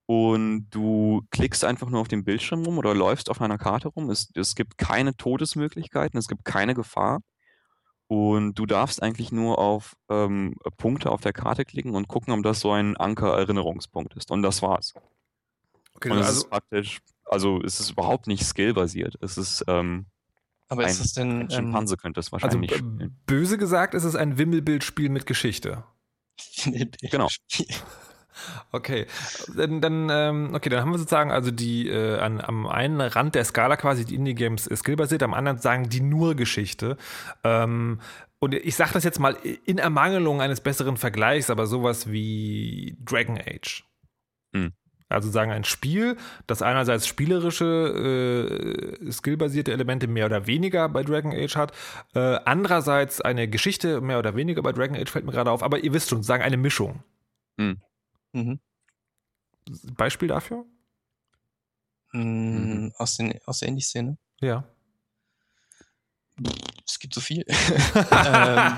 und du klickst einfach nur auf dem Bildschirm rum oder läufst auf einer Karte rum. Es, es gibt keine Todesmöglichkeiten, es gibt keine Gefahr und du darfst eigentlich nur auf ähm, Punkte auf der Karte klicken und gucken, ob das so ein Anker-Erinnerungspunkt ist. Und das war's. Okay, und es also, ist praktisch, also es ist überhaupt nicht skillbasiert. Es ist, ähm, aber ein, ist es denn. Ein Schimpanse ähm, könnte es also, wahrscheinlich also, spielen. Böse gesagt, ist es ein Wimmelbildspiel mit Geschichte. genau. Okay, dann, dann ähm, okay, dann haben wir sozusagen also die äh, an, am einen Rand der Skala quasi die Indie-Games skillbasiert, am anderen sagen die nur Geschichte. Ähm, und ich sage das jetzt mal in Ermangelung eines besseren Vergleichs, aber sowas wie Dragon Age. Hm. Also sagen ein Spiel, das einerseits spielerische, äh, skillbasierte Elemente mehr oder weniger bei Dragon Age hat, äh, andererseits eine Geschichte mehr oder weniger bei Dragon Age fällt mir gerade auf, aber ihr wisst schon, sagen eine Mischung. Hm. Mhm. Beispiel dafür? Mhm. Aus, den, aus der Indie-Szene? Ja. Es gibt so viel. ähm,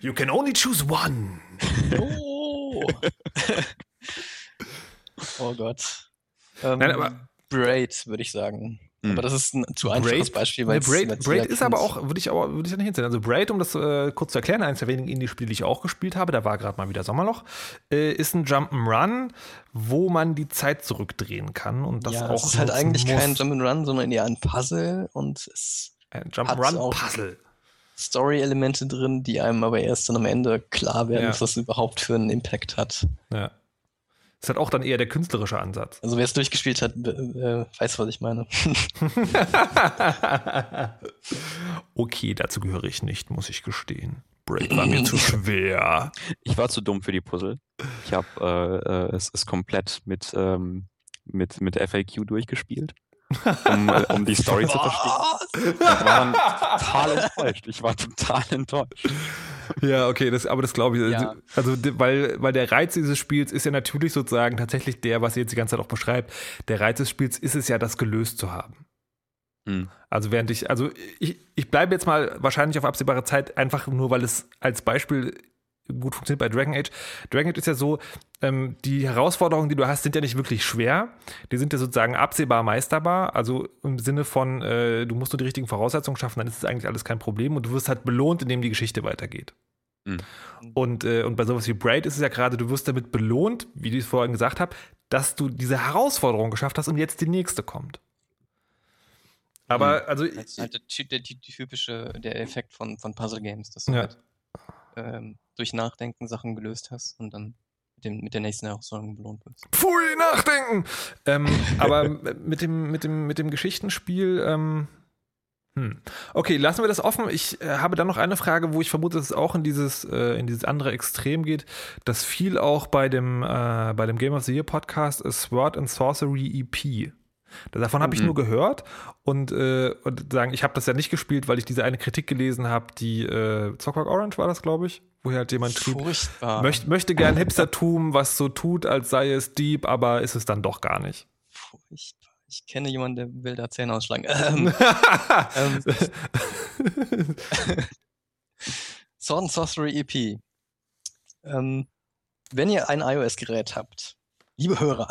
you can only choose one. Oh. oh Gott. Ähm, Nein, aber Braid, würde ich sagen. Mhm. Aber das ist ein zu einfaches Braid, Beispiel. Weil Braid, Braid ist aber auch, würde ich aber würde ich ja nicht hinsetzen. Also Braid, um das äh, kurz zu erklären, eines der wenigen Indie-Spiele, die ich auch gespielt habe, da war gerade mal wieder Sommerloch, äh, ist ein Jump'n'Run, wo man die Zeit zurückdrehen kann und das ja, auch. Es ist halt eigentlich muss. kein Jump'n'Run, sondern eher ein Puzzle und es ein Jump'n'Run-Puzzle. Story-Elemente drin, die einem aber erst dann am Ende klar werden, ja. was das überhaupt für einen Impact hat. Ja. Ist halt auch dann eher der künstlerische Ansatz. Also wer es durchgespielt hat, äh, weiß, was ich meine. okay, dazu gehöre ich nicht, muss ich gestehen. Break war mir zu schwer. Ich war zu dumm für die Puzzle. Ich habe äh, äh, es ist komplett mit, ähm, mit, mit FAQ durchgespielt um, äh, um die Story zu verstehen. Ich war total enttäuscht. Ich war total enttäuscht. Ja, okay, das, aber das glaube ich. Ja. Also, weil, weil der Reiz dieses Spiels ist ja natürlich sozusagen tatsächlich der, was ihr jetzt die ganze Zeit auch beschreibt. Der Reiz des Spiels ist es ja, das gelöst zu haben. Hm. Also während ich, also ich, ich bleibe jetzt mal wahrscheinlich auf absehbare Zeit einfach nur, weil es als Beispiel gut funktioniert bei Dragon Age. Dragon Age ist ja so, ähm, die Herausforderungen, die du hast, sind ja nicht wirklich schwer. Die sind ja sozusagen absehbar meisterbar. Also im Sinne von, äh, du musst nur die richtigen Voraussetzungen schaffen, dann ist es eigentlich alles kein Problem und du wirst halt belohnt, indem die Geschichte weitergeht. Mhm. Und, äh, und bei sowas wie Braid ist es ja gerade, du wirst damit belohnt, wie ich es vorhin gesagt habe, dass du diese Herausforderung geschafft hast und jetzt die nächste kommt. Aber mhm. also. Das ist halt der, der, der, typische, der Effekt von, von Puzzle Games, dass du ja. halt ähm, durch Nachdenken Sachen gelöst hast und dann mit, dem, mit der nächsten Herausforderung belohnt wirst. Pfui, nachdenken! ähm, aber mit dem, mit, dem, mit dem Geschichtenspiel, ähm, hm. Okay, lassen wir das offen. Ich äh, habe dann noch eine Frage, wo ich vermute, dass es auch in dieses, äh, in dieses andere Extrem geht, das viel auch bei dem, äh, bei dem Game of the Year Podcast Sword and Sorcery EP Davon habe ich mhm. nur gehört und, äh, und sagen, ich habe das ja nicht gespielt, weil ich diese eine Kritik gelesen habe, die äh, Zockrock Orange war das, glaube ich, wo halt jemand schrieb, möcht, möchte gern Hipstertum, was so tut, als sei es deep, aber ist es dann doch gar nicht. Furchtbar. Ich kenne jemanden, der will da Zähne ausschlagen. Ähm, ähm, Sword and Sorcery EP. Ähm, wenn ihr ein iOS-Gerät habt, liebe Hörer,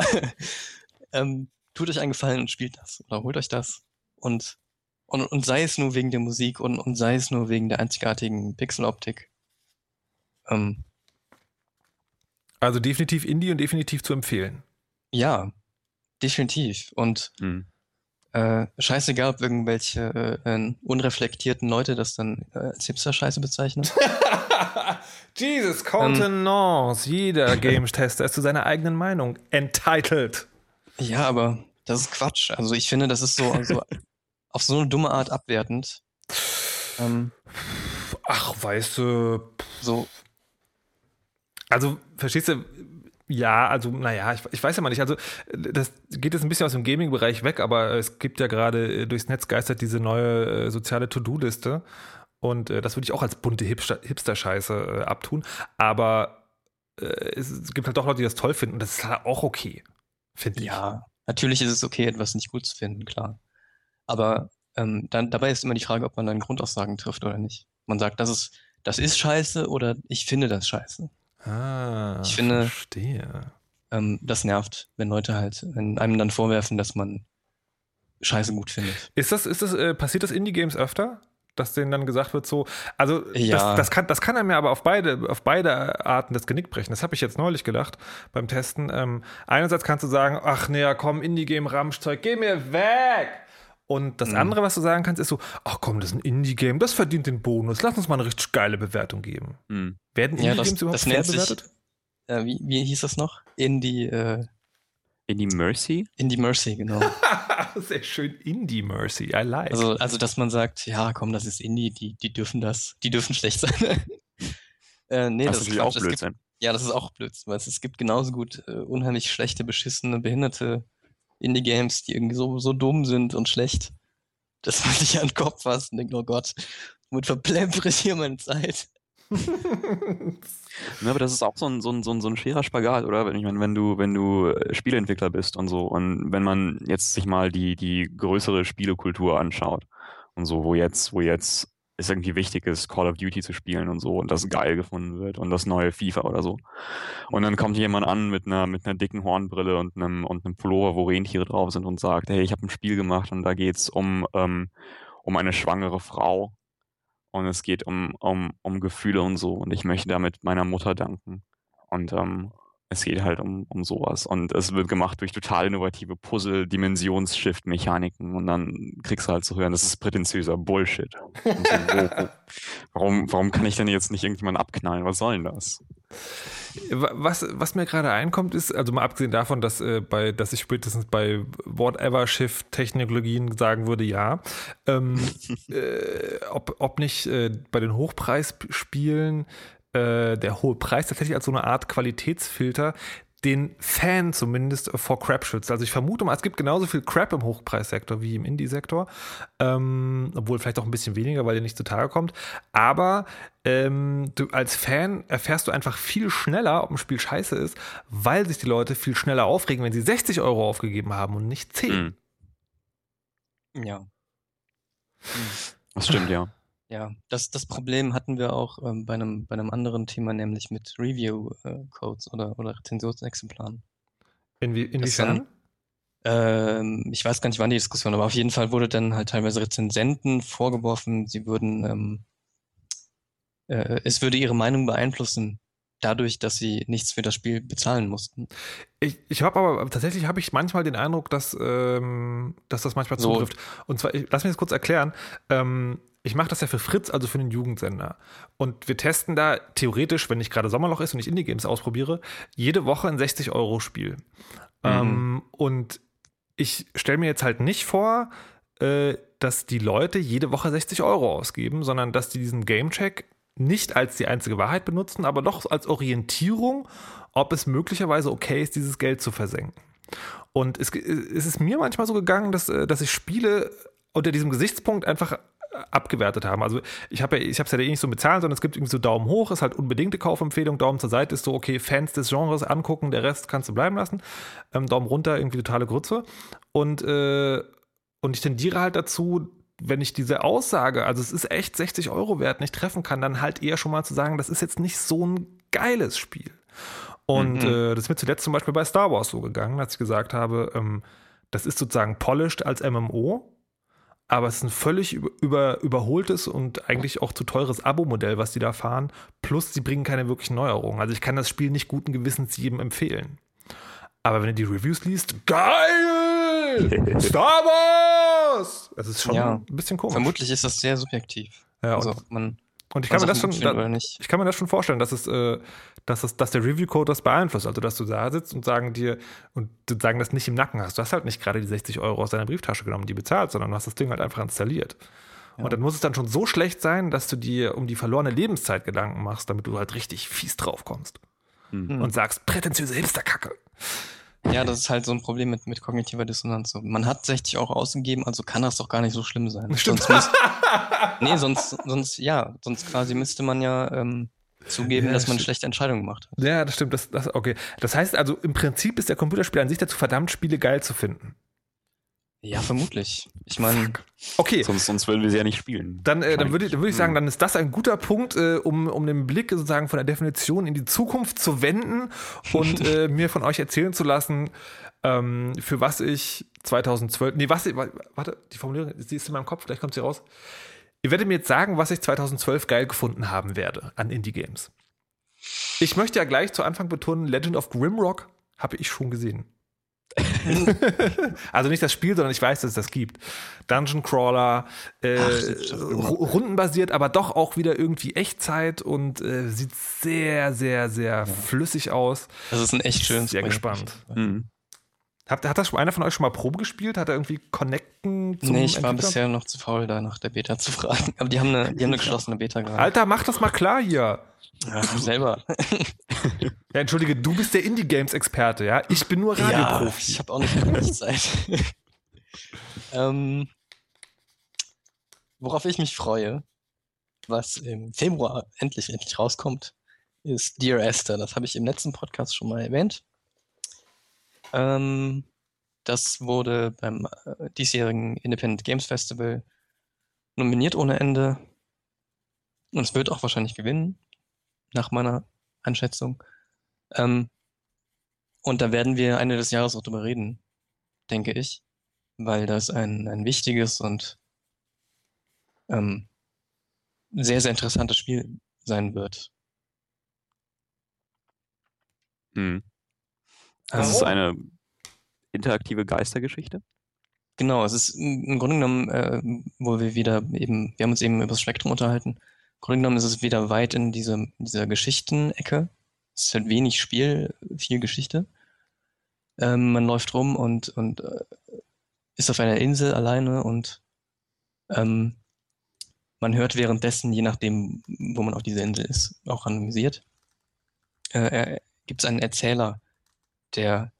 ähm, tut euch einen Gefallen und spielt das oder holt euch das und, und, und sei es nur wegen der Musik und, und sei es nur wegen der einzigartigen Pixeloptik. Ähm, also definitiv Indie und definitiv zu empfehlen. Ja, definitiv. Und mhm. äh, scheißegal, ob irgendwelche äh, unreflektierten Leute das dann äh, als Hipster-Scheiße bezeichnen. Jesus, Contenance. Ähm, Jeder Game-Tester ist zu seiner eigenen Meinung entitled. Ja, aber das ist Quatsch. Also ich finde, das ist so also auf so eine dumme Art abwertend. Ähm, Ach, weißt du. So. Also, verstehst du, ja, also, naja, ich, ich weiß ja mal nicht. Also, das geht jetzt ein bisschen aus dem Gaming-Bereich weg, aber es gibt ja gerade äh, durchs Netz geistert diese neue äh, soziale To-Do-Liste. Und äh, das würde ich auch als bunte Hipster-Scheiße äh, abtun. Aber äh, es gibt halt doch Leute, die das toll finden. Und das ist halt auch okay, finde ich. Ja, natürlich ist es okay, etwas nicht gut zu finden, klar. Aber ähm, dann, dabei ist immer die Frage, ob man dann Grundaussagen trifft oder nicht. Man sagt, das ist, das ist scheiße oder ich finde das scheiße. Ah, ich finde, verstehe. Ähm, das nervt, wenn Leute halt wenn einem dann vorwerfen, dass man Scheiße gut findet. Ist das, ist das, äh, passiert das Indie-Games öfter? Dass denen dann gesagt wird, so, also ja. das, das, kann, das kann einem ja aber auf beide, auf beide Arten das Genick brechen. Das habe ich jetzt neulich gedacht beim Testen. Ähm, einerseits kannst du sagen, ach nee, komm, Indie-Game-Ramschzeug, geh mir weg! Und das mhm. andere, was du sagen kannst, ist so, ach komm, das ist ein Indie-Game, das verdient den Bonus, lass uns mal eine richtig geile Bewertung geben. Mhm. Werden Indie-Games ja, überhaupt das fair bewertet? äh, wie, wie hieß das noch? Indie, äh, Indie Mercy? Indie Mercy, genau. Sehr schön, Indie Mercy, I like. Also, also, dass man sagt, ja, komm, das ist Indie, die, die dürfen das, die dürfen schlecht sein. äh, nee, das, das ist auch Blödsinn. ja, das ist auch Blödsinn, weil es, es gibt genauso gut äh, unheimlich schlechte, beschissene, behinderte Indie-Games, die irgendwie so, so dumm sind und schlecht, dass man sich an den Kopf fasst und denkt, oh Gott, womit verplempere ich hier meine Zeit? ja, aber das ist auch so ein, so ein, so ein, so ein schwerer Spagat, oder? Ich meine, wenn du, wenn du äh, Spieleentwickler bist und so, und wenn man jetzt sich mal die, die größere Spielekultur anschaut und so, wo jetzt, wo jetzt es irgendwie wichtig ist, Call of Duty zu spielen und so und das geil gefunden wird und das neue FIFA oder so. Und dann kommt jemand an mit einer, mit einer dicken Hornbrille und einem, und einem Pullover, wo Rentiere drauf sind und sagt, hey, ich habe ein Spiel gemacht und da geht's um, ähm, um eine schwangere Frau und es geht um, um, um Gefühle und so und ich möchte damit meiner Mutter danken. Und ähm, es geht halt um, um sowas. Und es wird gemacht durch total innovative Puzzle, Dimensionsshift-Mechaniken. Und dann kriegst du halt zu hören, das ist prätentiöser Bullshit. So, wo, warum, warum kann ich denn jetzt nicht irgendjemanden abknallen? Was soll denn das? Was, was mir gerade einkommt, ist, also mal abgesehen davon, dass, äh, bei, dass ich spätestens bei Whatever Shift-Technologien sagen würde, ja, ähm, äh, ob, ob nicht äh, bei den Hochpreisspielen äh, der hohe Preis tatsächlich als so eine Art Qualitätsfilter den Fan zumindest vor Crap schützt. Also ich vermute mal, es gibt genauso viel Crap im Hochpreissektor wie im Indie-Sektor, ähm, obwohl vielleicht auch ein bisschen weniger, weil der nicht zutage kommt. Aber ähm, du als Fan erfährst du einfach viel schneller, ob ein Spiel scheiße ist, weil sich die Leute viel schneller aufregen, wenn sie 60 Euro aufgegeben haben und nicht 10. Mhm. Ja. Das stimmt, ja. Ja, das, das Problem hatten wir auch ähm, bei, einem, bei einem anderen Thema, nämlich mit Review-Codes äh, oder, oder Rezensionsexemplaren. Inwie inwiefern? ähm, ich weiß gar nicht, wann die Diskussion, aber auf jeden Fall wurde dann halt teilweise Rezensenten vorgeworfen, sie würden, ähm, äh, es würde ihre Meinung beeinflussen, dadurch, dass sie nichts für das Spiel bezahlen mussten. Ich, ich habe aber tatsächlich habe ich manchmal den Eindruck, dass, ähm, dass das manchmal so. zutrifft. Und zwar, ich, lass mich das kurz erklären. Ähm, ich mache das ja für Fritz, also für den Jugendsender. Und wir testen da theoretisch, wenn nicht gerade Sommerloch ist und ich Indie-Games ausprobiere, jede Woche ein 60-Euro-Spiel. Mhm. Ähm, und ich stelle mir jetzt halt nicht vor, äh, dass die Leute jede Woche 60 Euro ausgeben, sondern dass die diesen Game-Check nicht als die einzige Wahrheit benutzen, aber doch als Orientierung, ob es möglicherweise okay ist, dieses Geld zu versenken. Und es, es ist mir manchmal so gegangen, dass, äh, dass ich Spiele unter diesem Gesichtspunkt einfach abgewertet haben. Also ich habe es ja eh nicht so bezahlt, sondern es gibt irgendwie so Daumen hoch, ist halt unbedingte Kaufempfehlung, Daumen zur Seite ist so, okay, Fans des Genres angucken, der Rest kannst du bleiben lassen. Ähm, Daumen runter, irgendwie totale Grütze. Und, äh, und ich tendiere halt dazu, wenn ich diese Aussage, also es ist echt 60 Euro wert, nicht treffen kann, dann halt eher schon mal zu sagen, das ist jetzt nicht so ein geiles Spiel. Und mhm. äh, das ist mir zuletzt zum Beispiel bei Star Wars so gegangen, als ich gesagt habe, ähm, das ist sozusagen polished als MMO aber es ist ein völlig über, überholtes und eigentlich auch zu teures Abo-Modell, was die da fahren. Plus, sie bringen keine wirklichen Neuerungen. Also ich kann das Spiel nicht guten Gewissens jedem empfehlen. Aber wenn du die Reviews liest, geil! Star Wars! Das ist schon ja, ein bisschen komisch. Vermutlich ist das sehr subjektiv. Ja, also man und ich kann, mir das schon, da, ich kann mir das schon vorstellen, dass es, äh, dass es, dass der Review-Code das beeinflusst. Also, dass du da sitzt und sagen dir, und sagen das nicht im Nacken hast. Du hast halt nicht gerade die 60 Euro aus deiner Brieftasche genommen, die bezahlt, sondern du hast das Ding halt einfach installiert. Ja. Und dann muss es dann schon so schlecht sein, dass du dir um die verlorene Lebenszeit Gedanken machst, damit du halt richtig fies drauf kommst. mhm. und sagst, prätentiöse Hipsterkacke. Ja, das ist halt so ein Problem mit, mit kognitiver Dissonanz. So, man hat 60 Euro ausgegeben, also kann das doch gar nicht so schlimm sein. Stimmt. Sonst nee, sonst, sonst, ja, sonst quasi müsste man ja ähm, zugeben, ja, dass man eine schlechte Entscheidung gemacht hat. Ja, das stimmt. Das, das, okay. Das heißt also, im Prinzip ist der Computerspiel an sich dazu verdammt, Spiele geil zu finden. Ja, vermutlich. Ich meine. Okay. Sonst, sonst würden wir sie ja nicht spielen. Dann, äh, dann würde dann würd ich sagen, hm. dann ist das ein guter Punkt, äh, um, um den Blick sozusagen von der Definition in die Zukunft zu wenden und äh, mir von euch erzählen zu lassen, ähm, für was ich 2012. Nee, was. Warte, die Formulierung, sie ist in meinem Kopf, vielleicht kommt sie raus. Ihr werdet mir jetzt sagen, was ich 2012 geil gefunden haben werde an Indie-Games. Ich möchte ja gleich zu Anfang betonen, Legend of Grimrock habe ich schon gesehen. also nicht das Spiel, sondern ich weiß, dass es das gibt. Dungeon Crawler, äh, Ach, rundenbasiert, aber doch auch wieder irgendwie Echtzeit und äh, sieht sehr, sehr, sehr ja. flüssig aus. Das ist ein echt schönes Sehr Projekt. gespannt. Mhm. Hat, hat das schon einer von euch schon mal Probe gespielt? Hat er irgendwie Connecten zum Nee, ich war bisher noch zu faul, da nach der Beta zu fragen. Aber die haben eine, die haben eine geschlossene Beta gerade. Alter, mach das mal klar hier. Ja, selber. ja, entschuldige, du bist der Indie-Games-Experte, ja? Ich bin nur Radioprofi. Ja, ich habe auch nicht wirklich Zeit. ähm, worauf ich mich freue, was im Februar endlich, endlich rauskommt, ist Dear Esther. Das habe ich im letzten Podcast schon mal erwähnt. Ähm, das wurde beim äh, diesjährigen Independent Games Festival nominiert ohne Ende. Und es wird auch wahrscheinlich gewinnen nach meiner Einschätzung. Ähm, und da werden wir Ende des Jahres auch drüber reden, denke ich, weil das ein, ein wichtiges und ähm, sehr, sehr interessantes Spiel sein wird. Hm. Das ist eine interaktive Geistergeschichte? Genau, es ist im Grunde genommen, äh, wo wir wieder eben, wir haben uns eben über das Spektrum unterhalten, Grunde genommen ist es wieder weit in diese, dieser Geschichtenecke. Es ist halt wenig Spiel, viel Geschichte. Ähm, man läuft rum und, und äh, ist auf einer Insel alleine und ähm, man hört währenddessen, je nachdem, wo man auf dieser Insel ist, auch randomisiert, äh, gibt es einen Erzähler, der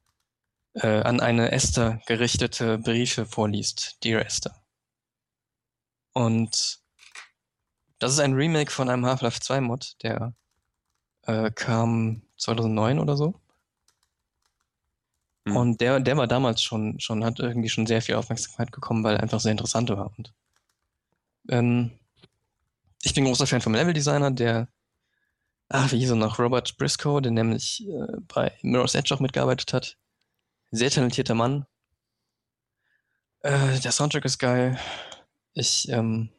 äh, an eine Esther gerichtete Briefe vorliest, Dear Esther. Und das ist ein Remake von einem Half-Life 2 Mod, der äh, kam 2009 oder so. Mhm. Und der, der war damals schon, schon, hat irgendwie schon sehr viel Aufmerksamkeit bekommen, weil er einfach sehr interessant war. Und, ähm, ich bin großer Fan vom Level-Designer, der, ach, wie hieß er noch, Robert Briscoe, der nämlich äh, bei Mirror's Edge auch mitgearbeitet hat. Sehr talentierter Mann. Äh, der Soundtrack ist geil. Ich, ähm,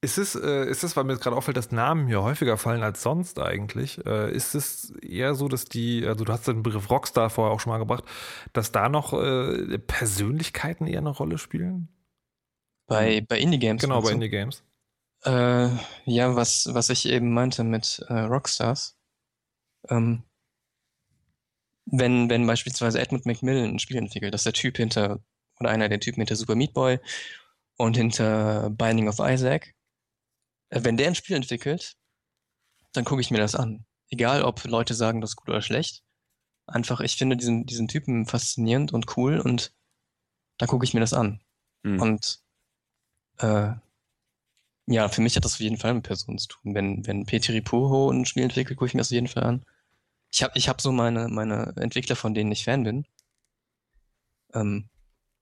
ist es, äh, ist es, weil mir gerade auffällt, dass Namen hier häufiger fallen als sonst eigentlich? Äh, ist es eher so, dass die, also du hast den Begriff Rockstar vorher auch schon mal gebracht, dass da noch äh, Persönlichkeiten eher eine Rolle spielen? Bei, bei Indie-Games? Genau, bei Indie-Games. Äh, ja, was, was ich eben meinte mit äh, Rockstars. Ähm, wenn, wenn beispielsweise Edmund McMillan ein Spiel entwickelt, dass der Typ hinter, oder einer der Typen hinter Super Meat Boy und hinter Binding of Isaac, äh, wenn der ein Spiel entwickelt, dann gucke ich mir das an. Egal, ob Leute sagen, das ist gut oder schlecht. Einfach, ich finde diesen, diesen Typen faszinierend und cool und da gucke ich mir das an. Mhm. Und äh, ja, für mich hat das auf jeden Fall mit Personen zu tun. Wenn, wenn Petri Puho ein Spiel entwickelt, gucke ich mir das auf jeden Fall an. Ich habe ich hab so meine, meine Entwickler, von denen ich Fan bin. Ähm,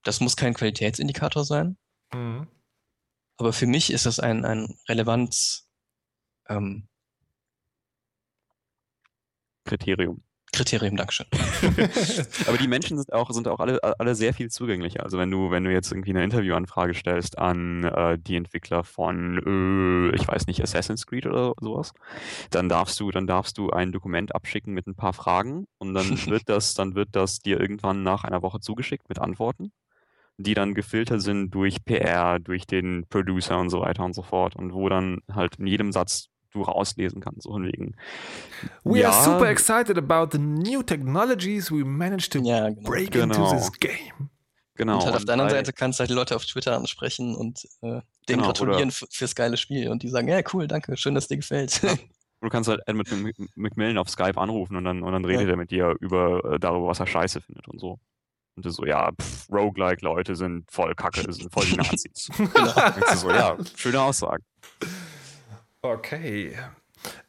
das muss kein Qualitätsindikator sein. Mhm. Aber für mich ist das ein, ein Relevanz ähm, Kriterium. Kriterium, Dankeschön. Aber die Menschen sind auch, sind auch alle, alle sehr viel zugänglicher. Also wenn du, wenn du jetzt irgendwie eine Interviewanfrage stellst an äh, die Entwickler von, äh, ich weiß nicht, Assassin's Creed oder sowas, dann darfst du, dann darfst du ein Dokument abschicken mit ein paar Fragen und dann wird das, dann wird das dir irgendwann nach einer Woche zugeschickt mit Antworten die dann gefiltert sind durch PR, durch den Producer und so weiter und so fort und wo dann halt in jedem Satz du rauslesen kannst, so wegen. We ja, are super excited about the new technologies we managed to ja, genau. break genau. into this game. Genau. Und halt auf der anderen Seite kannst du halt die Leute auf Twitter ansprechen und äh, denen genau, gratulieren fürs geile Spiel und die sagen, ja cool, danke, schön, dass dir gefällt. Du kannst halt Ed McMillan auf Skype anrufen und dann, und dann redet ja. er mit dir über äh, darüber, was er scheiße findet und so. Und du so, ja, pff, Roguelike-Leute sind voll kacke, sind voll die Nazis. genau. so, ja, schöne Aussage. Okay.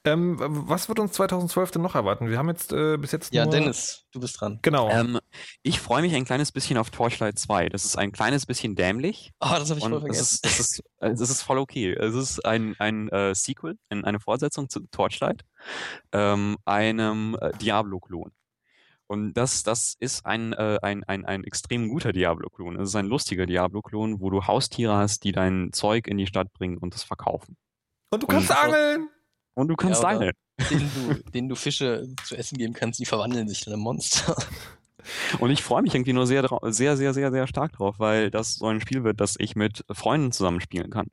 Ähm, was wird uns 2012 denn noch erwarten? Wir haben jetzt äh, bis jetzt. Ja, nur... Dennis, du bist dran. Genau. Ähm, ich freue mich ein kleines bisschen auf Torchlight 2. Das ist ein kleines bisschen dämlich. Oh, das habe ich voll vergessen. Das ist, das, ist, das ist voll okay. Es ist ein, ein äh, Sequel, eine Fortsetzung zu Torchlight, ähm, einem äh, Diablo-Klon. Und das, das ist ein, äh, ein, ein, ein extrem guter Diablo-Klon. Es ist ein lustiger Diablo-Klon, wo du Haustiere hast, die dein Zeug in die Stadt bringen und es verkaufen. Und du kannst und, angeln! Und du kannst ja, deine. Denen du, denen du Fische zu essen geben kannst, die verwandeln sich in ein Monster. Und ich freue mich irgendwie nur sehr, sehr, sehr, sehr, sehr stark drauf, weil das so ein Spiel wird, das ich mit Freunden zusammenspielen kann.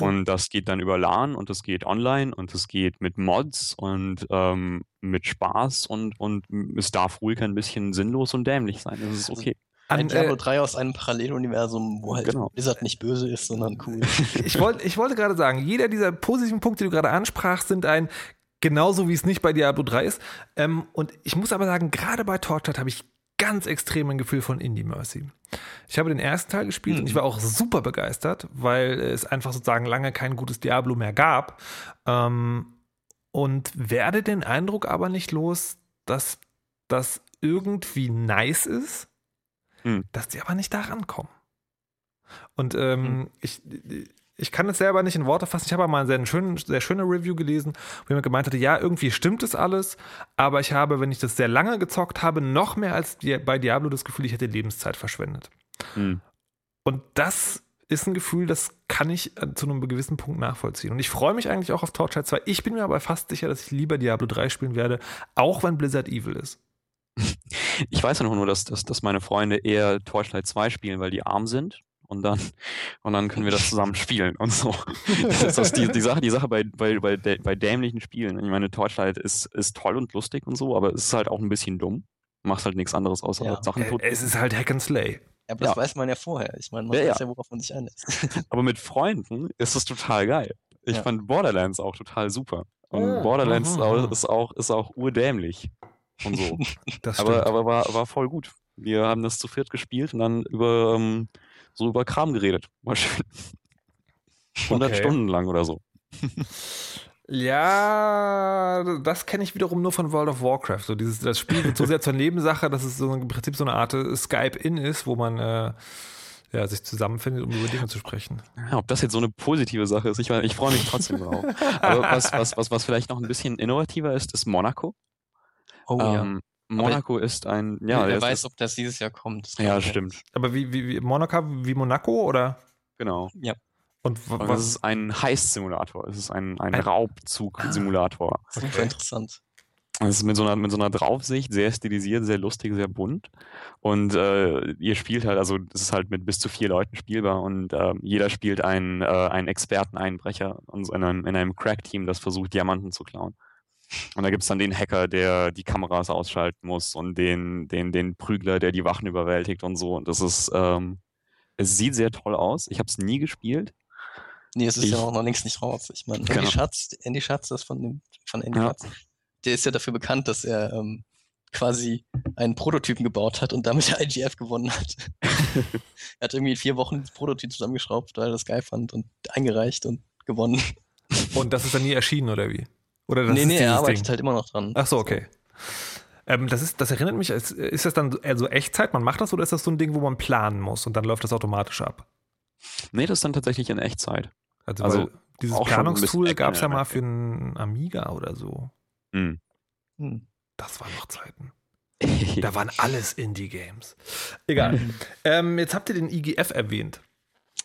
Und das geht dann über LAN und das geht online und das geht mit Mods und ähm, mit Spaß und, und es darf ruhig ein bisschen sinnlos und dämlich sein. Das ist okay. An, ein Diablo äh, 3 aus einem Paralleluniversum, wo halt genau. Blizzard nicht böse ist, sondern cool. ich, wollt, ich wollte gerade sagen, jeder dieser positiven Punkte, die du gerade ansprachst, sind ein genauso wie es nicht bei Diablo 3 ist. Ähm, und ich muss aber sagen, gerade bei Torchlight habe ich ganz extrem ein Gefühl von Indie Mercy. Ich habe den ersten Teil gespielt mhm. und ich war auch super begeistert, weil es einfach sozusagen lange kein gutes Diablo mehr gab. Ähm, und werde den Eindruck aber nicht los, dass das irgendwie nice ist, hm. dass die aber nicht da rankommen. Und ähm, hm. ich, ich kann es selber nicht in Worte fassen. Ich habe mal eine sehr, sehr schöne Review gelesen, wo jemand gemeint hatte, ja, irgendwie stimmt es alles, aber ich habe, wenn ich das sehr lange gezockt habe, noch mehr als bei Diablo das Gefühl, ich hätte Lebenszeit verschwendet. Hm. Und das ist ein Gefühl, das kann ich äh, zu einem gewissen Punkt nachvollziehen. Und ich freue mich eigentlich auch auf Torchlight 2. Ich bin mir aber fast sicher, dass ich lieber Diablo 3 spielen werde, auch wenn Blizzard evil ist. Ich weiß ja nur, dass, dass, dass meine Freunde eher Torchlight 2 spielen, weil die arm sind. Und dann, und dann können wir das zusammen spielen und so. Das ist das die, die Sache, die Sache bei, bei, bei, bei dämlichen Spielen. Ich meine, Torchlight ist, ist toll und lustig und so, aber es ist halt auch ein bisschen dumm. Du machst halt nichts anderes außer ja. Sachen tot. Es ist halt Hack and Slay. Ja, aber das weiß man ja vorher. Ich meine, man ja, weiß ja, worauf man sich einlässt. aber mit Freunden ist das total geil. Ich fand Borderlands auch total super. Und oh, Borderlands aha. ist auch, ist auch urdämlich und so. aber aber war, war voll gut. Wir haben das zu viert gespielt und dann über ähm, so über Kram geredet. Mal schön. 100 okay. Stunden lang oder so. Ja, das kenne ich wiederum nur von World of Warcraft. So dieses, das Spiel wird so sehr zur Nebensache, dass es so im Prinzip so eine Art äh, Skype-In ist, wo man äh, ja, sich zusammenfindet, um über Dinge zu sprechen. Ja, ob das jetzt so eine positive Sache ist, ich, ich freue mich trotzdem drauf. Aber was, was, was, was vielleicht noch ein bisschen innovativer ist, ist Monaco. Oh ähm, ja. Monaco Aber ist ein, ja. Wer weiß, ob das dieses Jahr kommt. Ja, stimmt. Aber wie, wie, wie Monaco, wie Monaco oder? Genau. Ja. Und was? Das ist ein Heist-Simulator. Es ist ein, ein, ein Raubzug-Simulator. Ah, super okay. interessant. Es ist mit so, einer, mit so einer Draufsicht, sehr stilisiert, sehr lustig, sehr bunt. Und äh, ihr spielt halt, also es ist halt mit bis zu vier Leuten spielbar und äh, jeder spielt einen, äh, einen Experten-Einbrecher in einem, in einem Crack-Team, das versucht, Diamanten zu klauen. Und da gibt es dann den Hacker, der die Kameras ausschalten muss und den, den, den Prügler, der die Wachen überwältigt und so. Und das ist, ähm, es sieht sehr toll aus. Ich habe es nie gespielt. Nee, es ist ich, ja auch noch längst nicht raus. Ich meine, Andy genau. Schatz, Andy Schatz, das von dem, von Andy ja. Schatz, der ist ja dafür bekannt, dass er ähm, quasi einen Prototypen gebaut hat und damit der IGF gewonnen hat. er hat irgendwie in vier Wochen das Prototyp zusammengeschraubt, weil er das geil fand und eingereicht und gewonnen. Und das ist dann nie erschienen, oder wie? Oder das nee, nee, er arbeitet Ding? halt immer noch dran. Ach so, okay. Ähm, das, ist, das erinnert mich, ist, ist das dann also Echtzeit, man macht das oder ist das so ein Ding, wo man planen muss und dann läuft das automatisch ab? Nee, das ist dann tatsächlich in Echtzeit. Also, also dieses Planungstool gab es ja mal für einen Amiga oder so. Mhm. Das waren noch Zeiten. da waren alles Indie-Games. Egal. Ähm, jetzt habt ihr den IGF erwähnt.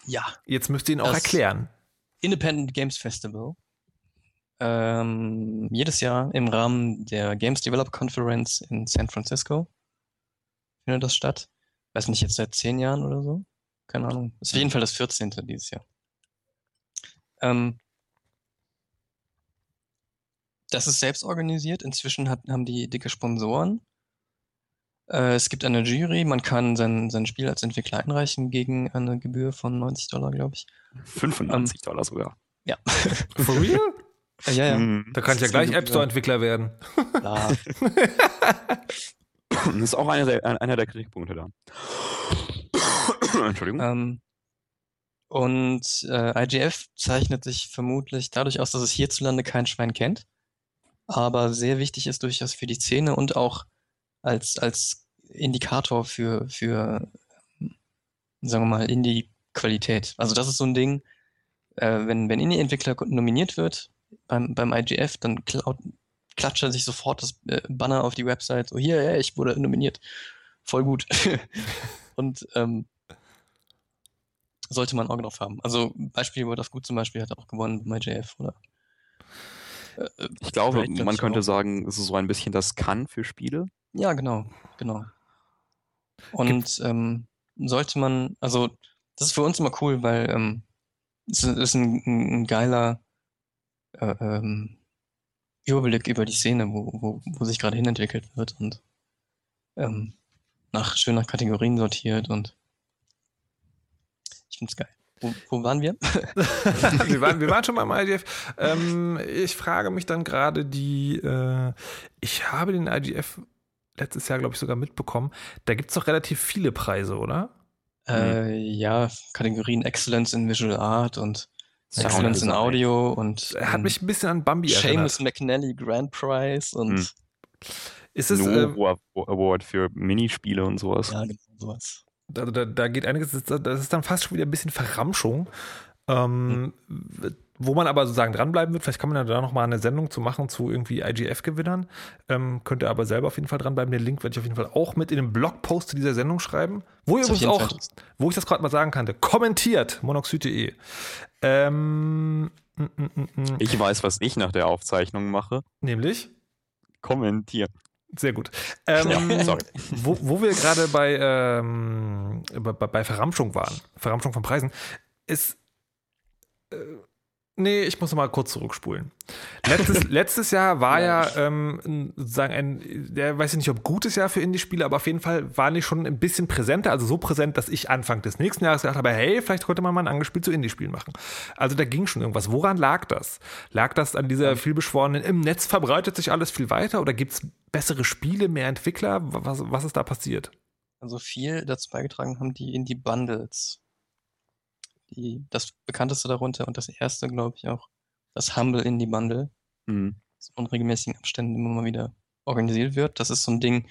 Ja. Jetzt müsst ihr ihn auch erklären. Independent Games Festival ähm, jedes Jahr im Rahmen der Games Developer Conference in San Francisco findet das statt. Weiß nicht, jetzt seit zehn Jahren oder so. Keine Ahnung. Ist auf jeden Fall das 14. dieses Jahr. Ähm, das ist selbst organisiert. Inzwischen hat, haben die dicke Sponsoren. Äh, es gibt eine Jury. Man kann sein, sein Spiel als Entwickler einreichen gegen eine Gebühr von 90 Dollar, glaube ich. 95 ähm, Dollar sogar. Ja. For real? Ja, ja. Mhm. Da kann ich ja gleich App Store-Entwickler werden. Ja. das ist auch einer der, einer der Kritikpunkte da. Entschuldigung. Ähm, und äh, IGF zeichnet sich vermutlich dadurch aus, dass es hierzulande kein Schwein kennt, aber sehr wichtig ist durchaus für die Szene und auch als, als Indikator für, für, sagen wir mal, Indie-Qualität. Also das ist so ein Ding, äh, wenn, wenn Indie-Entwickler nominiert wird beim, beim IGF, dann klaut, klatscht er sich sofort das äh, Banner auf die Website, so hier, ja, ich wurde nominiert. Voll gut. und ähm, sollte man ein Auge drauf haben. Also Beispiel World of Good zum Beispiel hat auch gewonnen bei JF, oder? Äh, äh, ich glaube, man könnte auch. sagen, es ist so ein bisschen das Kann für Spiele. Ja, genau, genau. Und ähm, sollte man, also das ist für uns immer cool, weil ähm, es ist ein, ein geiler ähm, Überblick über die Szene, wo, wo, wo sich gerade hinentwickelt wird und ähm, nach schön nach Kategorien sortiert und ich finde es geil. Wo, wo, waren wir? wir, waren, wir waren schon mal im IGF. Ähm, ich frage mich dann gerade die, äh, ich habe den IGF letztes Jahr, glaube ich, sogar mitbekommen. Da gibt es doch relativ viele Preise, oder? Äh, ja, Kategorien Excellence in Visual Art und Excellence in Audio und er hat mich ein bisschen an Bambi erinnert. Seamus McNally Grand Prize und hm. ist es äh, Award für Minispiele und sowas. Ja, genau sowas da, da, da geht einiges, das ist dann fast schon wieder ein bisschen Verramschung. Ähm, mhm. Wo man aber sozusagen dranbleiben wird, vielleicht kann man ja da nochmal eine Sendung zu machen zu irgendwie IGF-Gewinnern. Ähm, könnt ihr aber selber auf jeden Fall dranbleiben. Den Link werde ich auf jeden Fall auch mit in den Blogpost zu dieser Sendung schreiben. Wo ihr übrigens auch, wo ich das gerade mal sagen kannte, kommentiert monoxid.de. Ähm, mm, mm, mm, ich weiß, was ich nach der Aufzeichnung mache. Nämlich? Kommentiert. Sehr gut. Ähm, ja, sorry. Wo, wo wir gerade bei, ähm, bei, bei Verramschung waren, Verramschung von Preisen, ist. Äh, Nee, ich muss noch mal kurz zurückspulen. Letztes, letztes Jahr war ja, ähm, sozusagen ein, der weiß ich nicht, ob gutes Jahr für Indie-Spiele, aber auf jeden Fall war nicht schon ein bisschen präsenter, also so präsent, dass ich Anfang des nächsten Jahres gedacht habe, hey, vielleicht könnte man mal ein Angespiel zu Indie-Spielen machen. Also da ging schon irgendwas. Woran lag das? Lag das an dieser vielbeschworenen, im Netz verbreitet sich alles viel weiter oder gibt es bessere Spiele, mehr Entwickler? Was, was ist da passiert? Also viel dazu beigetragen haben die Indie-Bundles die, das bekannteste darunter und das erste, glaube ich, auch das Humble Indie Bundle. Mhm. Das in unregelmäßigen Abständen immer mal wieder organisiert wird. Das ist so ein Ding,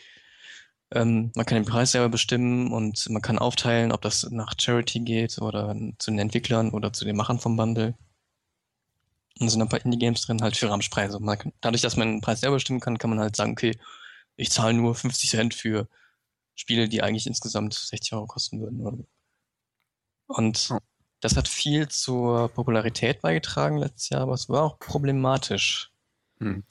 ähm, man kann den Preis selber bestimmen und man kann aufteilen, ob das nach Charity geht oder zu den Entwicklern oder zu den Machern vom Bundle. Und sind ein paar Indie-Games drin, halt für Ramschpreise. Kann, dadurch, dass man den Preis selber bestimmen kann, kann man halt sagen, okay, ich zahle nur 50 Cent für Spiele, die eigentlich insgesamt 60 Euro kosten würden. Und oh. Das hat viel zur Popularität beigetragen letztes Jahr, aber es war auch problematisch. Hm.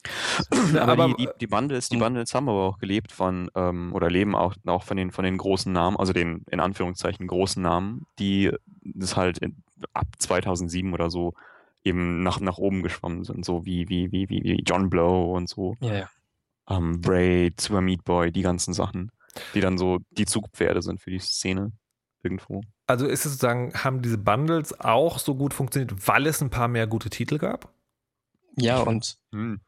aber, aber die, die, die, Bundles, die hm. Bundles haben aber auch gelebt von, ähm, oder leben auch, auch von, den, von den großen Namen, also den in Anführungszeichen großen Namen, die das halt in, ab 2007 oder so eben nach, nach oben geschwommen sind, so wie, wie, wie, wie, wie John Blow und so. Ja, ja. Ähm, Braid, Super Meat Boy, die ganzen Sachen, die dann so die Zugpferde sind für die Szene irgendwo. Also ist es sozusagen, haben diese Bundles auch so gut funktioniert, weil es ein paar mehr gute Titel gab? Ja, und hm.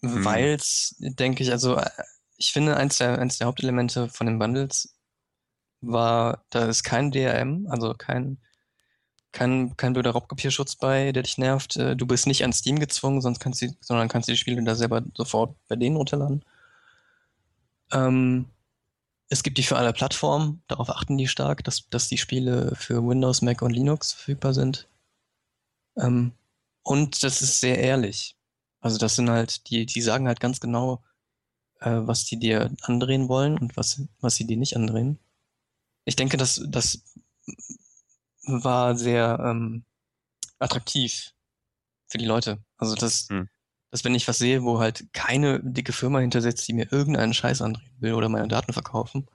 weil es, denke ich, also ich finde, eins der, eins der Hauptelemente von den Bundles war, da ist kein DRM, also kein, kein, kein blöder Raubkopierschutz bei, der dich nervt. Äh, du bist nicht an Steam gezwungen, sonst kannst du, sondern kannst du die Spiele da selber sofort bei denen runterladen. Ähm, es gibt die für alle Plattformen, darauf achten die stark, dass, dass die Spiele für Windows, Mac und Linux verfügbar sind. Ähm, und das ist sehr ehrlich. Also das sind halt, die, die sagen halt ganz genau, äh, was die dir andrehen wollen und was, was sie dir nicht andrehen. Ich denke, das, das war sehr ähm, attraktiv für die Leute. Also das, hm dass wenn ich was sehe, wo halt keine dicke Firma hintersetzt, die mir irgendeinen Scheiß andrehen will oder meine Daten verkaufen,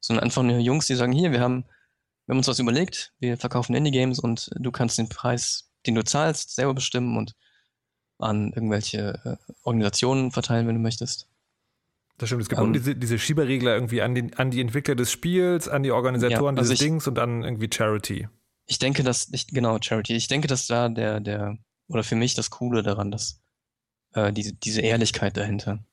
sondern einfach nur Jungs, die sagen, hier, wir haben, wir haben uns was überlegt, wir verkaufen Indie-Games und du kannst den Preis, den du zahlst, selber bestimmen und an irgendwelche äh, Organisationen verteilen, wenn du möchtest. Das stimmt, es gibt um, ähm. diese, diese Schieberregler irgendwie an, den, an die Entwickler des Spiels, an die Organisatoren ja, also dieses ich, Dings und an irgendwie Charity. Ich denke, dass, ich, genau, Charity. Ich denke, dass da der, der oder für mich das Coole daran, dass äh, diese, diese Ehrlichkeit dahinter.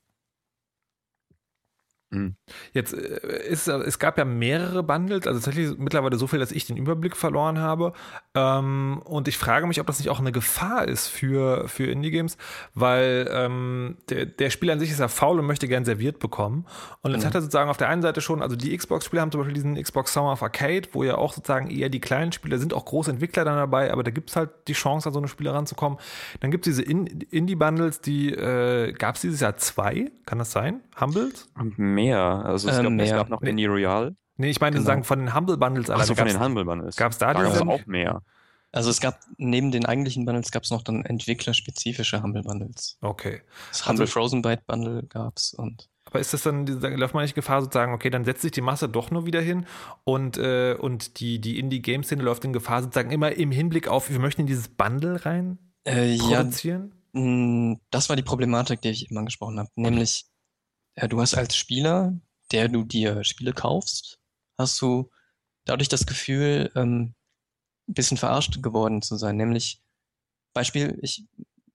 Mhm. Jetzt äh, ist es gab ja mehrere Bundles, also tatsächlich mittlerweile so viel, dass ich den Überblick verloren habe. Ähm, und ich frage mich, ob das nicht auch eine Gefahr ist für, für Indie-Games, weil ähm, der, der Spieler an sich ist ja faul und möchte gern serviert bekommen. Und jetzt mhm. hat er sozusagen auf der einen Seite schon, also die Xbox-Spieler haben zum Beispiel diesen Xbox Summer of Arcade, wo ja auch sozusagen eher die kleinen Spieler sind, auch große Entwickler dann dabei, aber da gibt es halt die Chance, an so eine Spiele ranzukommen. Dann gibt es diese In Indie-Bundles, die äh, gab es dieses Jahr zwei, kann das sein? Humbles? Mehr. Also es, ähm, gab, mehr. es gab noch Indie Royal. Nee, ich meine genau. sagen von den Humble Bundles. Also von den Humble Bundles. Gab es da, da diese? auch mehr. Also es gab neben den eigentlichen Bundles gab es noch dann entwicklerspezifische Humble Bundles. Okay. Das Humble also, Frozen Byte Bundle gab es und aber ist das dann, läuft man nicht Gefahr, sozusagen, okay, dann setzt sich die Masse doch nur wieder hin und, äh, und die, die Indie-Game-Szene läuft in Gefahr, sozusagen immer im Hinblick auf, wir möchten in dieses Bundle rein äh, produzieren? Ja, das war die Problematik, die ich eben angesprochen habe. Nämlich, ja, du hast als Spieler, der du dir Spiele kaufst, hast du dadurch das Gefühl, ähm, ein bisschen verarscht geworden zu sein. Nämlich, Beispiel, ich,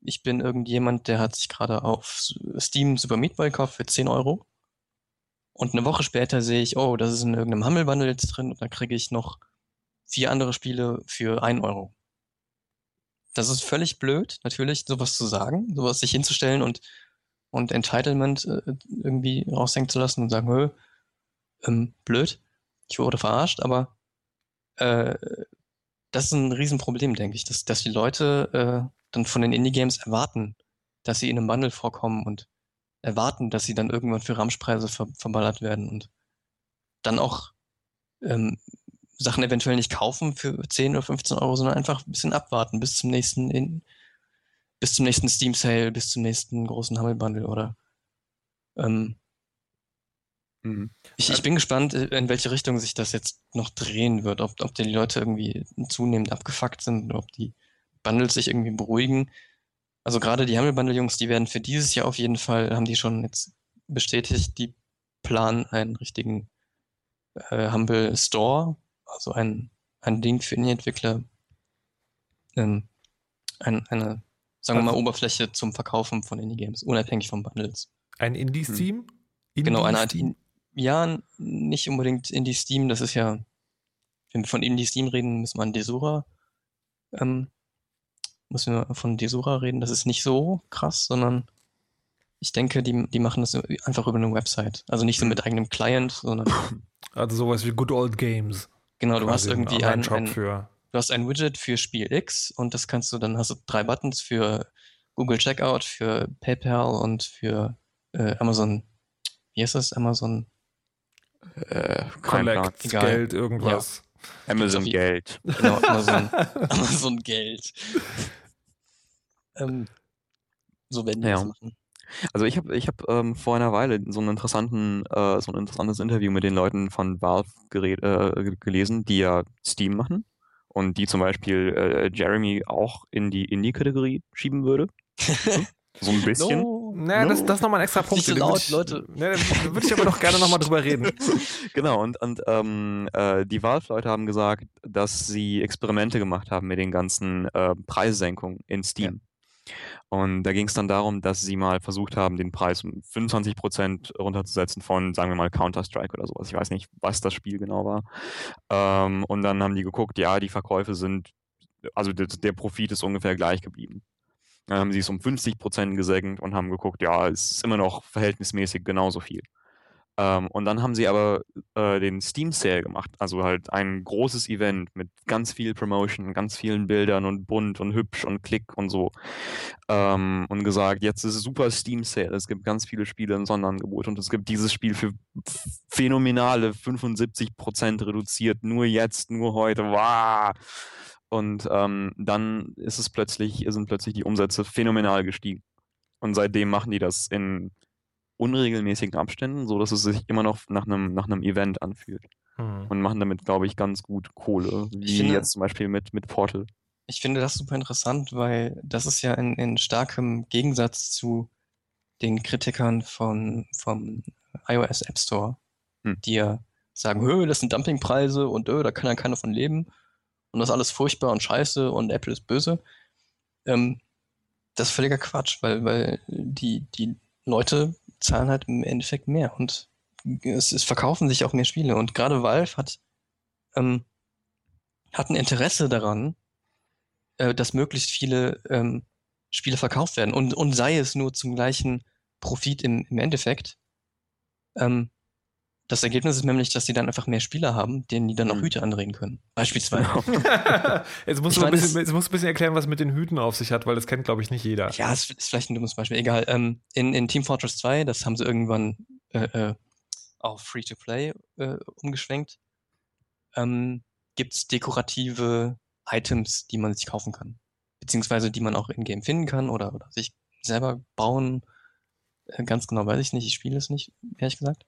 ich bin irgendjemand, der hat sich gerade auf Steam Super Meat Boy gekauft für 10 Euro. Und eine Woche später sehe ich, oh, das ist in irgendeinem Humble Bundle jetzt drin und dann kriege ich noch vier andere Spiele für 1 Euro. Das ist völlig blöd, natürlich, sowas zu sagen, sowas sich hinzustellen und, und Entitlement äh, irgendwie raushängen zu lassen und sagen, hö, ähm, blöd, ich wurde verarscht, aber äh, das ist ein Riesenproblem, denke ich, dass, dass die Leute äh, dann von den Indie-Games erwarten, dass sie in einem Bundle vorkommen und erwarten, dass sie dann irgendwann für Ramschpreise ver verballert werden und dann auch ähm, Sachen eventuell nicht kaufen für 10 oder 15 Euro, sondern einfach ein bisschen abwarten bis zum nächsten in, bis zum nächsten Steam Sale, bis zum nächsten großen Humble Bundle oder ähm, Mhm. Ich, ich bin gespannt, äh, in welche Richtung sich das jetzt noch drehen wird. Ob, ob die Leute irgendwie zunehmend abgefuckt sind oder ob die Bundles sich irgendwie beruhigen. Also gerade die Humble Bundle Jungs, die werden für dieses Jahr auf jeden Fall, haben die schon jetzt bestätigt, die planen einen richtigen äh, Humble Store, also ein, ein Ding für Indie-Entwickler, ähm, ein, eine, sagen wir mal, Oberfläche zum Verkaufen von Indie-Games, unabhängig von Bundles. Ein Indie-Steam? Hm. Indie genau, eine Art ja, nicht unbedingt Indie Steam, das ist ja, wenn wir von Indie Steam reden, müssen wir an Desura, ähm, müssen wir von Desura reden, das ist nicht so krass, sondern ich denke, die, die machen das einfach über eine Website. Also nicht so mit eigenem Client, sondern. Also sowas wie Good Old Games. Genau, du hast irgendwie ein, ein, für du hast ein Widget für Spiel X und das kannst du, dann hast du drei Buttons für Google Checkout, für PayPal und für äh, Amazon, wie heißt das? Amazon äh, Collect, Geld, irgendwas. Ja. Amazon Geld. Genau, Amazon, Amazon Geld. ähm, so werden wir ja. das machen. Also ich habe ich hab, ähm, vor einer Weile so, einen interessanten, äh, so ein interessantes Interview mit den Leuten von Valve äh, gelesen, die ja Steam machen und die zum Beispiel äh, Jeremy auch in die Indie-Kategorie schieben würde. So ein bisschen. No, naja, no. das, das ist nochmal ein extra Punkt. Nicht so laut, Leute. Ne, da würde ich aber doch gerne nochmal drüber reden. genau, und, und ähm, äh, die Valve-Leute haben gesagt, dass sie Experimente gemacht haben mit den ganzen äh, Preissenkungen in Steam. Ja. Und da ging es dann darum, dass sie mal versucht haben, den Preis um 25% runterzusetzen von, sagen wir mal, Counter-Strike oder sowas. Ich weiß nicht, was das Spiel genau war. Ähm, und dann haben die geguckt, ja, die Verkäufe sind, also der, der Profit ist ungefähr gleich geblieben. Dann haben sie es um 50 Prozent gesenkt und haben geguckt, ja, es ist immer noch verhältnismäßig genauso viel. Ähm, und dann haben sie aber äh, den Steam Sale gemacht, also halt ein großes Event mit ganz viel Promotion, ganz vielen Bildern und bunt und hübsch und klick und so. Ähm, und gesagt, jetzt ist es super Steam Sale, es gibt ganz viele Spiele im Sonderangebot und es gibt dieses Spiel für phänomenale 75% reduziert, nur jetzt, nur heute, wow! Und ähm, dann ist es plötzlich, sind plötzlich die Umsätze phänomenal gestiegen. Und seitdem machen die das in unregelmäßigen Abständen, so dass es sich immer noch nach einem, nach einem Event anfühlt. Hm. Und machen damit, glaube ich, ganz gut Kohle. Wie finde, jetzt zum Beispiel mit, mit Portal. Ich finde das super interessant, weil das ist ja in, in starkem Gegensatz zu den Kritikern von, vom iOS App Store, hm. die ja sagen, das sind Dumpingpreise und da kann ja keiner von leben und das ist alles furchtbar und scheiße und Apple ist böse. Ähm, das ist völliger Quatsch, weil, weil die, die Leute zahlen halt im Endeffekt mehr und es, es verkaufen sich auch mehr Spiele. Und gerade Valve hat, ähm, hat ein Interesse daran, äh, dass möglichst viele ähm, Spiele verkauft werden. Und, und sei es nur zum gleichen Profit im, im Endeffekt. Ähm, das Ergebnis ist nämlich, dass sie dann einfach mehr Spieler haben, denen die dann auch mhm. Hüte andrehen können. Beispielsweise. jetzt, musst du ein bisschen, jetzt musst du ein bisschen erklären, was mit den Hüten auf sich hat, weil das kennt, glaube ich, nicht jeder. Ja, es ist vielleicht ein dummes Beispiel. Egal. Ähm, in, in Team Fortress 2, das haben sie irgendwann äh, äh, auf Free-to-Play äh, umgeschwenkt, ähm, gibt es dekorative Items, die man sich kaufen kann. Beziehungsweise die man auch in-game finden kann oder, oder sich selber bauen. Äh, ganz genau weiß ich nicht, ich spiele es nicht, ehrlich gesagt.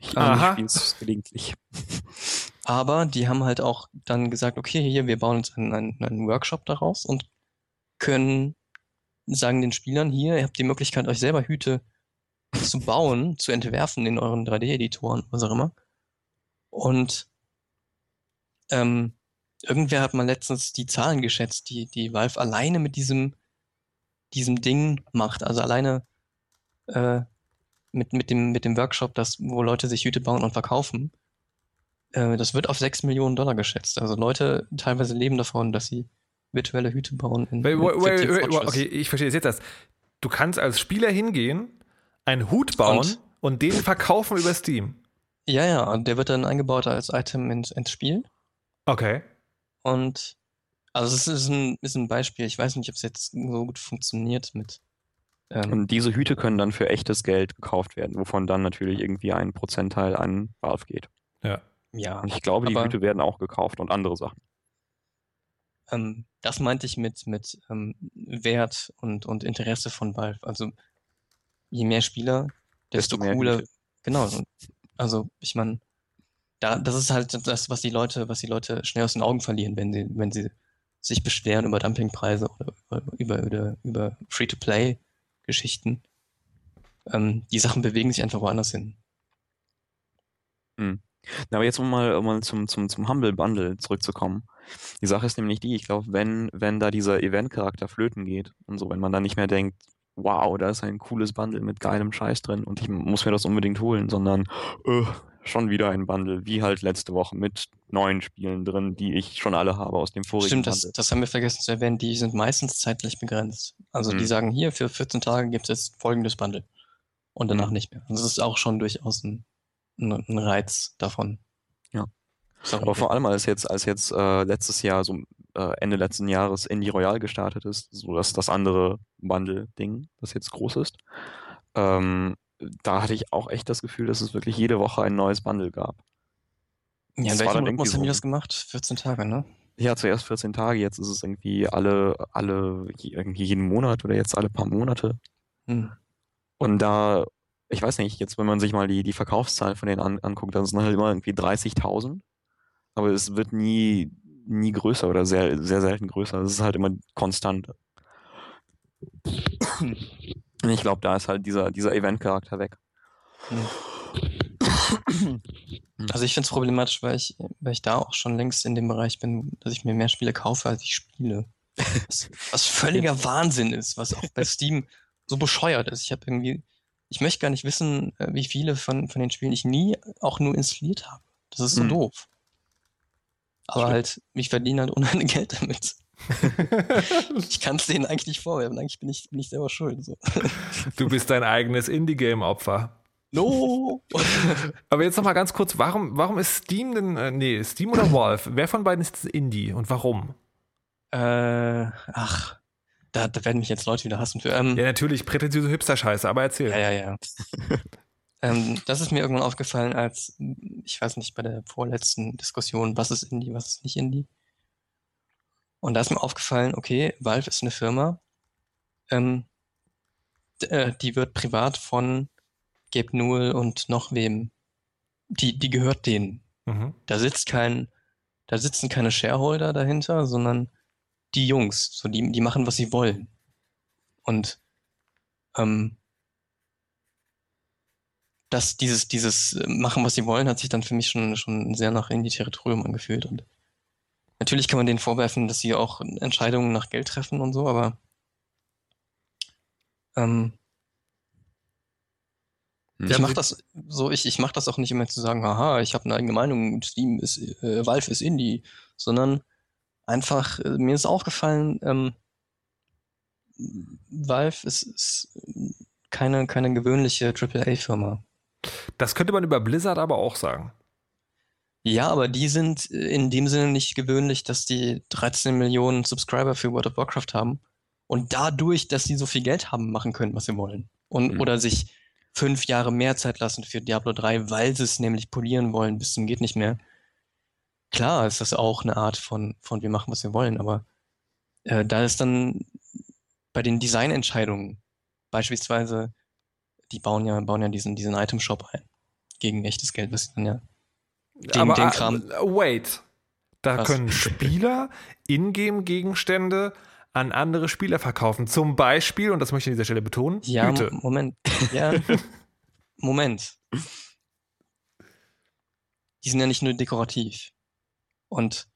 Ich spiele es gelegentlich. Aber die haben halt auch dann gesagt, okay, hier, wir bauen uns einen, einen, einen Workshop daraus und können sagen den Spielern hier, ihr habt die Möglichkeit, euch selber Hüte zu bauen, zu entwerfen in euren 3D-Editoren, was auch immer. Und ähm, irgendwer hat mal letztens die Zahlen geschätzt, die, die Valve alleine mit diesem, diesem Ding macht. Also alleine äh, mit, mit, dem, mit dem Workshop, das, wo Leute sich Hüte bauen und verkaufen, äh, das wird auf 6 Millionen Dollar geschätzt. Also Leute teilweise leben davon, dass sie virtuelle Hüte bauen. In, wait, wait, wait, okay, ich verstehe jetzt das. Du kannst als Spieler hingehen, einen Hut bauen und, und den verkaufen über Steam. Ja, ja, und der wird dann eingebaut als Item ins, ins Spiel. Okay. Und also es ist ein, ist ein Beispiel. Ich weiß nicht, ob es jetzt so gut funktioniert mit ähm, und diese Hüte können dann für echtes Geld gekauft werden, wovon dann natürlich irgendwie ein Prozentteil an Valve geht. Ja. Ja. Und ich glaube, die Hüte werden auch gekauft und andere Sachen. Ähm, das meinte ich mit, mit ähm, Wert und, und Interesse von Valve. Also je mehr Spieler, desto, desto cooler. Hüte. Genau. Also ich meine, da, das ist halt das, was die Leute, was die Leute schnell aus den Augen verlieren, wenn sie, wenn sie sich beschweren über Dumpingpreise oder über, über, über Free-to-Play Geschichten. Ähm, die Sachen bewegen sich einfach woanders hin. Hm. aber jetzt um mal, um mal zum, zum, zum Humble Bundle zurückzukommen. Die Sache ist nämlich die, ich glaube, wenn, wenn da dieser Event-Charakter flöten geht und so, wenn man dann nicht mehr denkt, wow, da ist ein cooles Bundle mit geilem Scheiß drin und ich muss mir das unbedingt holen, sondern uh, schon wieder ein Bundle, wie halt letzte Woche mit neuen Spielen drin, die ich schon alle habe aus dem vorigen Stimmt, das, das haben wir vergessen zu erwähnen, die sind meistens zeitlich begrenzt. Also mhm. die sagen hier, für 14 Tage gibt es jetzt folgendes Bundle und danach mhm. nicht mehr. Und das ist auch schon durchaus ein, ein, ein Reiz davon. Ja. Sorry. Aber vor allem als jetzt, als jetzt äh, letztes Jahr, so äh, Ende letzten Jahres Indie Royal gestartet ist, so dass das andere Bundle-Ding, das jetzt groß ist, ähm, da hatte ich auch echt das Gefühl, dass es wirklich jede Woche ein neues Bundle gab. Ja, in welchem Rhythmus haben die das gemacht? 14 Tage, ne? Ja, zuerst 14 Tage, jetzt ist es irgendwie alle, alle, irgendwie jeden Monat oder jetzt alle paar Monate. Hm. Und da, ich weiß nicht, jetzt wenn man sich mal die, die Verkaufszahlen von denen an, anguckt, dann sind halt immer irgendwie 30.000. Aber es wird nie, nie größer oder sehr, sehr selten größer. Es ist halt immer konstant. Ich glaube, da ist halt dieser, dieser Event-Charakter weg. Hm. Also ich finde es problematisch, weil ich, weil ich da auch schon längst in dem Bereich bin, dass ich mir mehr Spiele kaufe, als ich spiele. Was, was völliger Wahnsinn ist, was auch bei Steam so bescheuert ist. Ich habe irgendwie, ich möchte gar nicht wissen, äh, wie viele von, von den Spielen ich nie auch nur installiert habe. Das ist so hm. doof. Aber Stimmt. halt, ich verdiene halt unheimlich Geld damit. Ich kann es denen eigentlich nicht vorwerfen. Eigentlich bin ich, bin ich selber schuld. So. Du bist dein eigenes Indie-Game-Opfer. No! Aber jetzt noch mal ganz kurz, warum, warum ist Steam denn, äh, nee, Steam oder Valve? Wer von beiden ist Indie und warum? Äh, ach, da, da werden mich jetzt Leute wieder hassen für. Ähm, ja, natürlich, prätentiöse Hipster-Scheiße, aber erzähl. Ja, ja, ja. ähm, das ist mir irgendwann aufgefallen, als, ich weiß nicht, bei der vorletzten Diskussion, was ist Indie, was ist nicht Indie. Und da ist mir aufgefallen, okay, Valve ist eine Firma, ähm, äh, die wird privat von Gabe Newell und noch wem, die, die gehört denen. Mhm. Da sitzt kein, da sitzen keine Shareholder dahinter, sondern die Jungs, so die, die machen, was sie wollen. Und ähm, das, dieses, dieses Machen, was sie wollen, hat sich dann für mich schon, schon sehr nach Indie-Territorium angefühlt. Und Natürlich kann man denen vorwerfen, dass sie auch Entscheidungen nach Geld treffen und so, aber Ähm, ich mache das so, ich, ich mache das auch nicht immer zu sagen, haha, ich habe eine eigene Meinung, Steam ist, äh, Valve ist Indie, sondern einfach, äh, mir ist aufgefallen, ähm, Valve ist, ist keine, keine gewöhnliche AAA-Firma. Das könnte man über Blizzard aber auch sagen. Ja, aber die sind in dem Sinne nicht gewöhnlich, dass die 13 Millionen Subscriber für World of Warcraft haben und dadurch, dass sie so viel Geld haben, machen können, was sie wollen. Und, mhm. Oder sich fünf Jahre mehr Zeit lassen für Diablo 3, weil sie es nämlich polieren wollen bis zum geht nicht mehr. Klar ist das auch eine Art von, von wir machen, was wir wollen, aber äh, da ist dann bei den Designentscheidungen beispielsweise, die bauen ja, bauen ja diesen, diesen Item-Shop ein. Gegen echtes Geld, was sie dann ja den, aber, den Kram. Wait. Da was? können Spieler Ingame-Gegenstände an andere Spieler verkaufen. Zum Beispiel, und das möchte ich an dieser Stelle betonen, ja, Hüte. Moment. Ja, Moment. Die sind ja nicht nur dekorativ. Und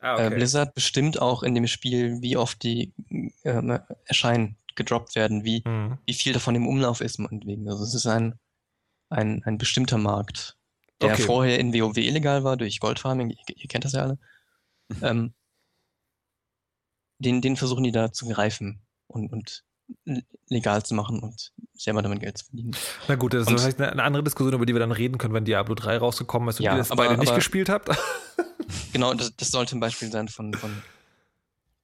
ah, äh, okay. äh, Blizzard bestimmt auch in dem Spiel, wie oft die äh, erscheinen, gedroppt werden, wie, mhm. wie viel davon im Umlauf ist, meinetwegen. Also es ist ein, ein, ein bestimmter Markt, der okay. vorher in WoW illegal war durch Goldfarming, ihr, ihr kennt das ja alle. Mhm. Ähm, den, den versuchen die da zu greifen und, und legal zu machen und selber damit Geld zu verdienen. Na gut, das und, ist vielleicht eine andere Diskussion, über die wir dann reden können, wenn Diablo 3 rausgekommen ist und ja, ihr das aber, beide nicht aber, gespielt habt. genau, das, das sollte ein Beispiel sein von, von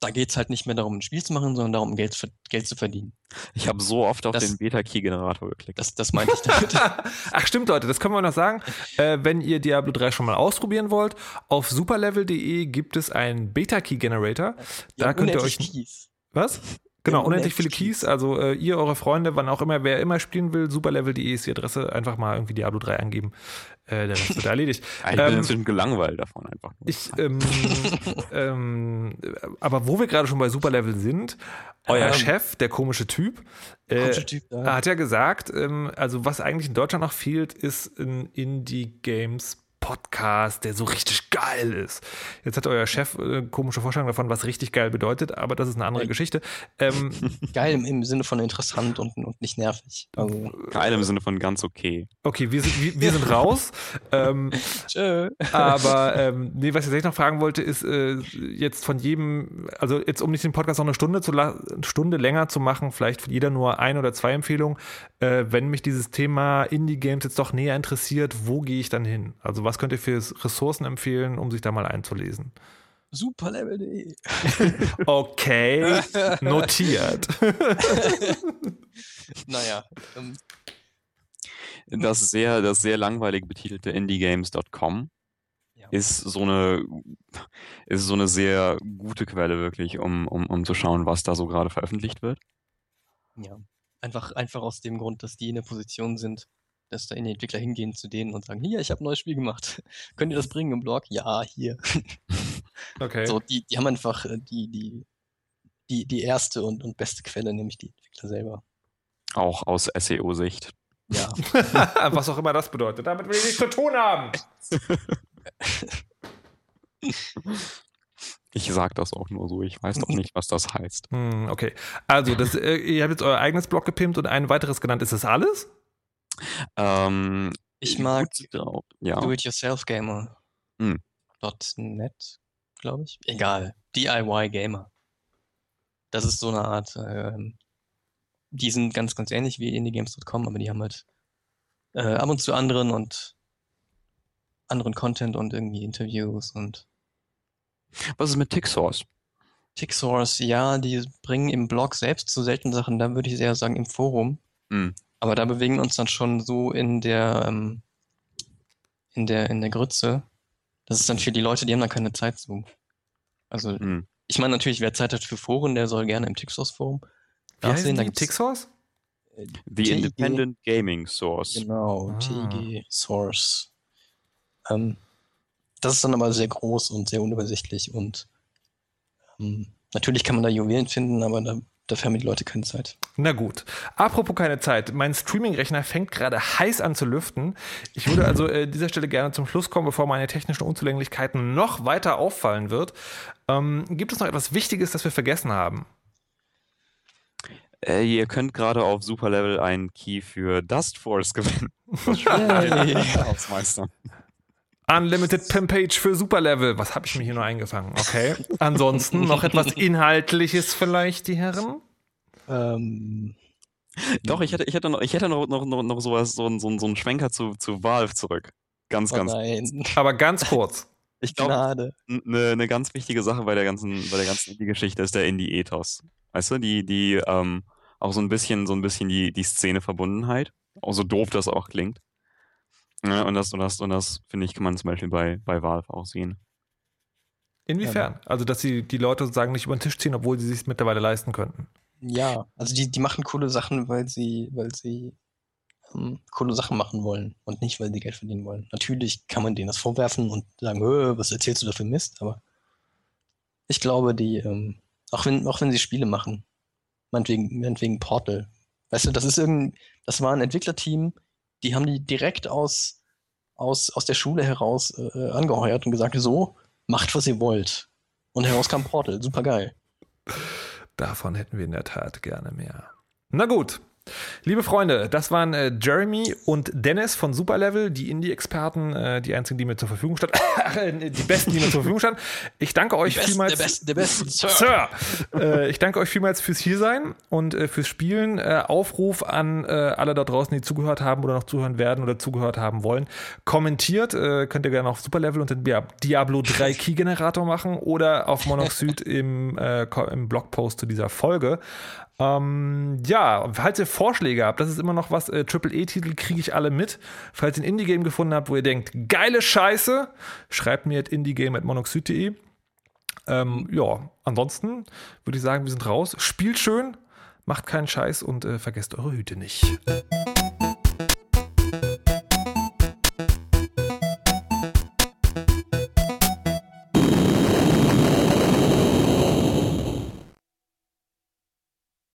da geht es halt nicht mehr darum, ein Spiel zu machen, sondern darum, Geld, Geld zu verdienen. Ich habe so oft auf das, den Beta-Key-Generator geklickt. Das, das meinte ich damit. Ach stimmt, Leute, das können wir noch sagen. Äh, wenn ihr Diablo 3 schon mal ausprobieren wollt, auf superlevel.de gibt es einen Beta-Key-Generator. Da ja, könnt ihr euch... Keys. Was? Genau, unendlich viele Keys. Also äh, ihr, eure Freunde, wann auch immer, wer immer spielen will, superlevel.de ist die Adresse. Einfach mal irgendwie Diablo 3 angeben. Äh, der Rest wird erledigt. ich bin ähm, inzwischen gelangweilt davon einfach. Nur. Ich, ähm, ähm, aber wo wir gerade schon bei Superlevel sind, euer ähm, Chef, der komische Typ, äh, typ ja. hat ja gesagt, ähm, also was eigentlich in Deutschland noch fehlt, ist ein Indie-Games Podcast, der so richtig geil ist. Jetzt hat euer Chef äh, komische Vorstellung davon, was richtig geil bedeutet, aber das ist eine andere Geschichte. Ähm, geil im, im, Sinne von interessant und, und nicht nervig. Also, geil im Sinne von ganz okay. Okay, wir sind, wir, wir sind raus. ähm, Tschö. Aber ähm, nee, was ich tatsächlich noch fragen wollte, ist äh, jetzt von jedem, also jetzt um nicht den Podcast noch eine Stunde zu eine Stunde länger zu machen, vielleicht von jeder nur ein oder zwei Empfehlungen. Äh, wenn mich dieses Thema Indie-Games jetzt doch näher interessiert, wo gehe ich dann hin? Also was was könnt ihr für Ressourcen empfehlen, um sich da mal einzulesen? Superlevel.de. okay, notiert. naja. Ähm. Das sehr, das sehr langweilig betitelte indiegames.com ja. ist so eine ist so eine sehr gute Quelle wirklich, um, um, um zu schauen, was da so gerade veröffentlicht wird. Ja, einfach, einfach aus dem Grund, dass die in der Position sind, dass da in die Entwickler hingehen zu denen und sagen, hier, ich habe ein neues Spiel gemacht. Könnt ihr das bringen im Blog? Ja, hier. Okay. So, die, die haben einfach äh, die, die, die, die erste und, und beste Quelle, nämlich die Entwickler selber. Auch aus SEO-Sicht. Ja. Was auch immer das bedeutet. Damit will ich nichts zu tun haben. Ich sage das auch nur so, ich weiß doch nicht, was das heißt. Hm, okay. Also, das, äh, ihr habt jetzt euer eigenes Blog gepimpt und ein weiteres genannt. Ist das alles? Ähm, ich mag ja. Do-It-Yourself-Gamer. Hm. .net, glaube ich. Egal. DIY Gamer. Das ist so eine Art, ähm, die sind ganz, ganz ähnlich wie indiegames.com, aber die haben halt äh, ab und zu anderen und anderen Content und irgendwie Interviews und. Was ist mit TickSource? TickSource, ja, die bringen im Blog selbst zu seltenen Sachen, da würde ich eher sagen im Forum. Hm. Aber da bewegen wir uns dann schon so in der, ähm, in der, in der Grütze. Das ist dann für die Leute, die haben dann keine Zeit zu. Also, mhm. ich meine natürlich, wer Zeit hat für Foren, der soll gerne im Tixos-Forum nachsehen. Da Tixos? The Independent Gaming Source. Genau, ah. TG Source. Ähm, das ist dann aber sehr groß und sehr unübersichtlich und ähm, natürlich kann man da Juwelen finden, aber da Dafür haben die Leute keine Zeit. Na gut. Apropos keine Zeit. Mein Streaming-Rechner fängt gerade heiß an zu lüften. Ich würde also äh, dieser Stelle gerne zum Schluss kommen, bevor meine technischen Unzulänglichkeiten noch weiter auffallen wird. Ähm, gibt es noch etwas Wichtiges, das wir vergessen haben? Äh, ihr könnt gerade auf Superlevel einen Key für Dust Force gewinnen. Hausmeister. Unlimited Pimpage für Superlevel. Was habe ich mir hier nur eingefangen? Okay. Ansonsten noch etwas Inhaltliches vielleicht, die Herren? Ähm, Doch, ich hätte, ich hätte noch, ich hätte noch, noch, noch, noch sowas, so, so, so einen Schwenker zu, zu Valve zurück. Ganz, oh ganz. Nein. Aber ganz kurz. Ich glaube, eine ne ganz wichtige Sache bei der ganzen, bei der ganzen Indie-Geschichte ist der Indie-Ethos. Weißt du, die, die, ähm, auch so ein bisschen, so ein bisschen die, die Szene-Verbundenheit. Auch so doof das auch klingt. Ja, und das, und das, und das, finde ich, kann man zum Beispiel bei, bei Valve auch sehen. Inwiefern? Ja. Also, dass sie die Leute sozusagen nicht über den Tisch ziehen, obwohl sie es sich mittlerweile leisten könnten. Ja, also die, die machen coole Sachen, weil sie, weil sie ähm, coole Sachen machen wollen und nicht, weil sie Geld verdienen wollen. Natürlich kann man denen das vorwerfen und sagen, was erzählst du da für Mist, aber ich glaube, die, ähm, auch wenn, auch wenn sie Spiele machen, meinetwegen, meinetwegen Portal, weißt du, das ist irgendein, das war ein Entwicklerteam, die haben die direkt aus, aus, aus der Schule heraus äh, angeheuert und gesagt, so, macht, was ihr wollt. Und heraus kam Portal, super geil. Davon hätten wir in der Tat gerne mehr. Na gut, Liebe Freunde, das waren äh, Jeremy und Dennis von Superlevel, die Indie-Experten, äh, die einzigen, die mir zur Verfügung standen. Äh, die besten, die mir zur Verfügung standen. Ich danke euch best, vielmals. Der beste, der beste, Sir. Sir. Äh, ich danke euch vielmals fürs Hiersein und äh, fürs Spielen. Äh, Aufruf an alle da draußen, die zugehört haben oder noch zuhören werden oder zugehört haben wollen. Kommentiert, könnt ihr gerne auf Superlevel und den Diablo 3 Key-Generator machen oder auf Monoxid im, im Blogpost zu dieser Folge. Ähm, ja, falls ihr Vorschläge habt, das ist immer noch was, äh, Triple-E-Titel kriege ich alle mit. Falls ihr ein Indie-Game gefunden habt, wo ihr denkt, geile Scheiße, schreibt mir at indiegame.monoxid.de. Ähm, ja, ansonsten würde ich sagen, wir sind raus. Spielt schön, macht keinen Scheiß und äh, vergesst eure Hüte nicht.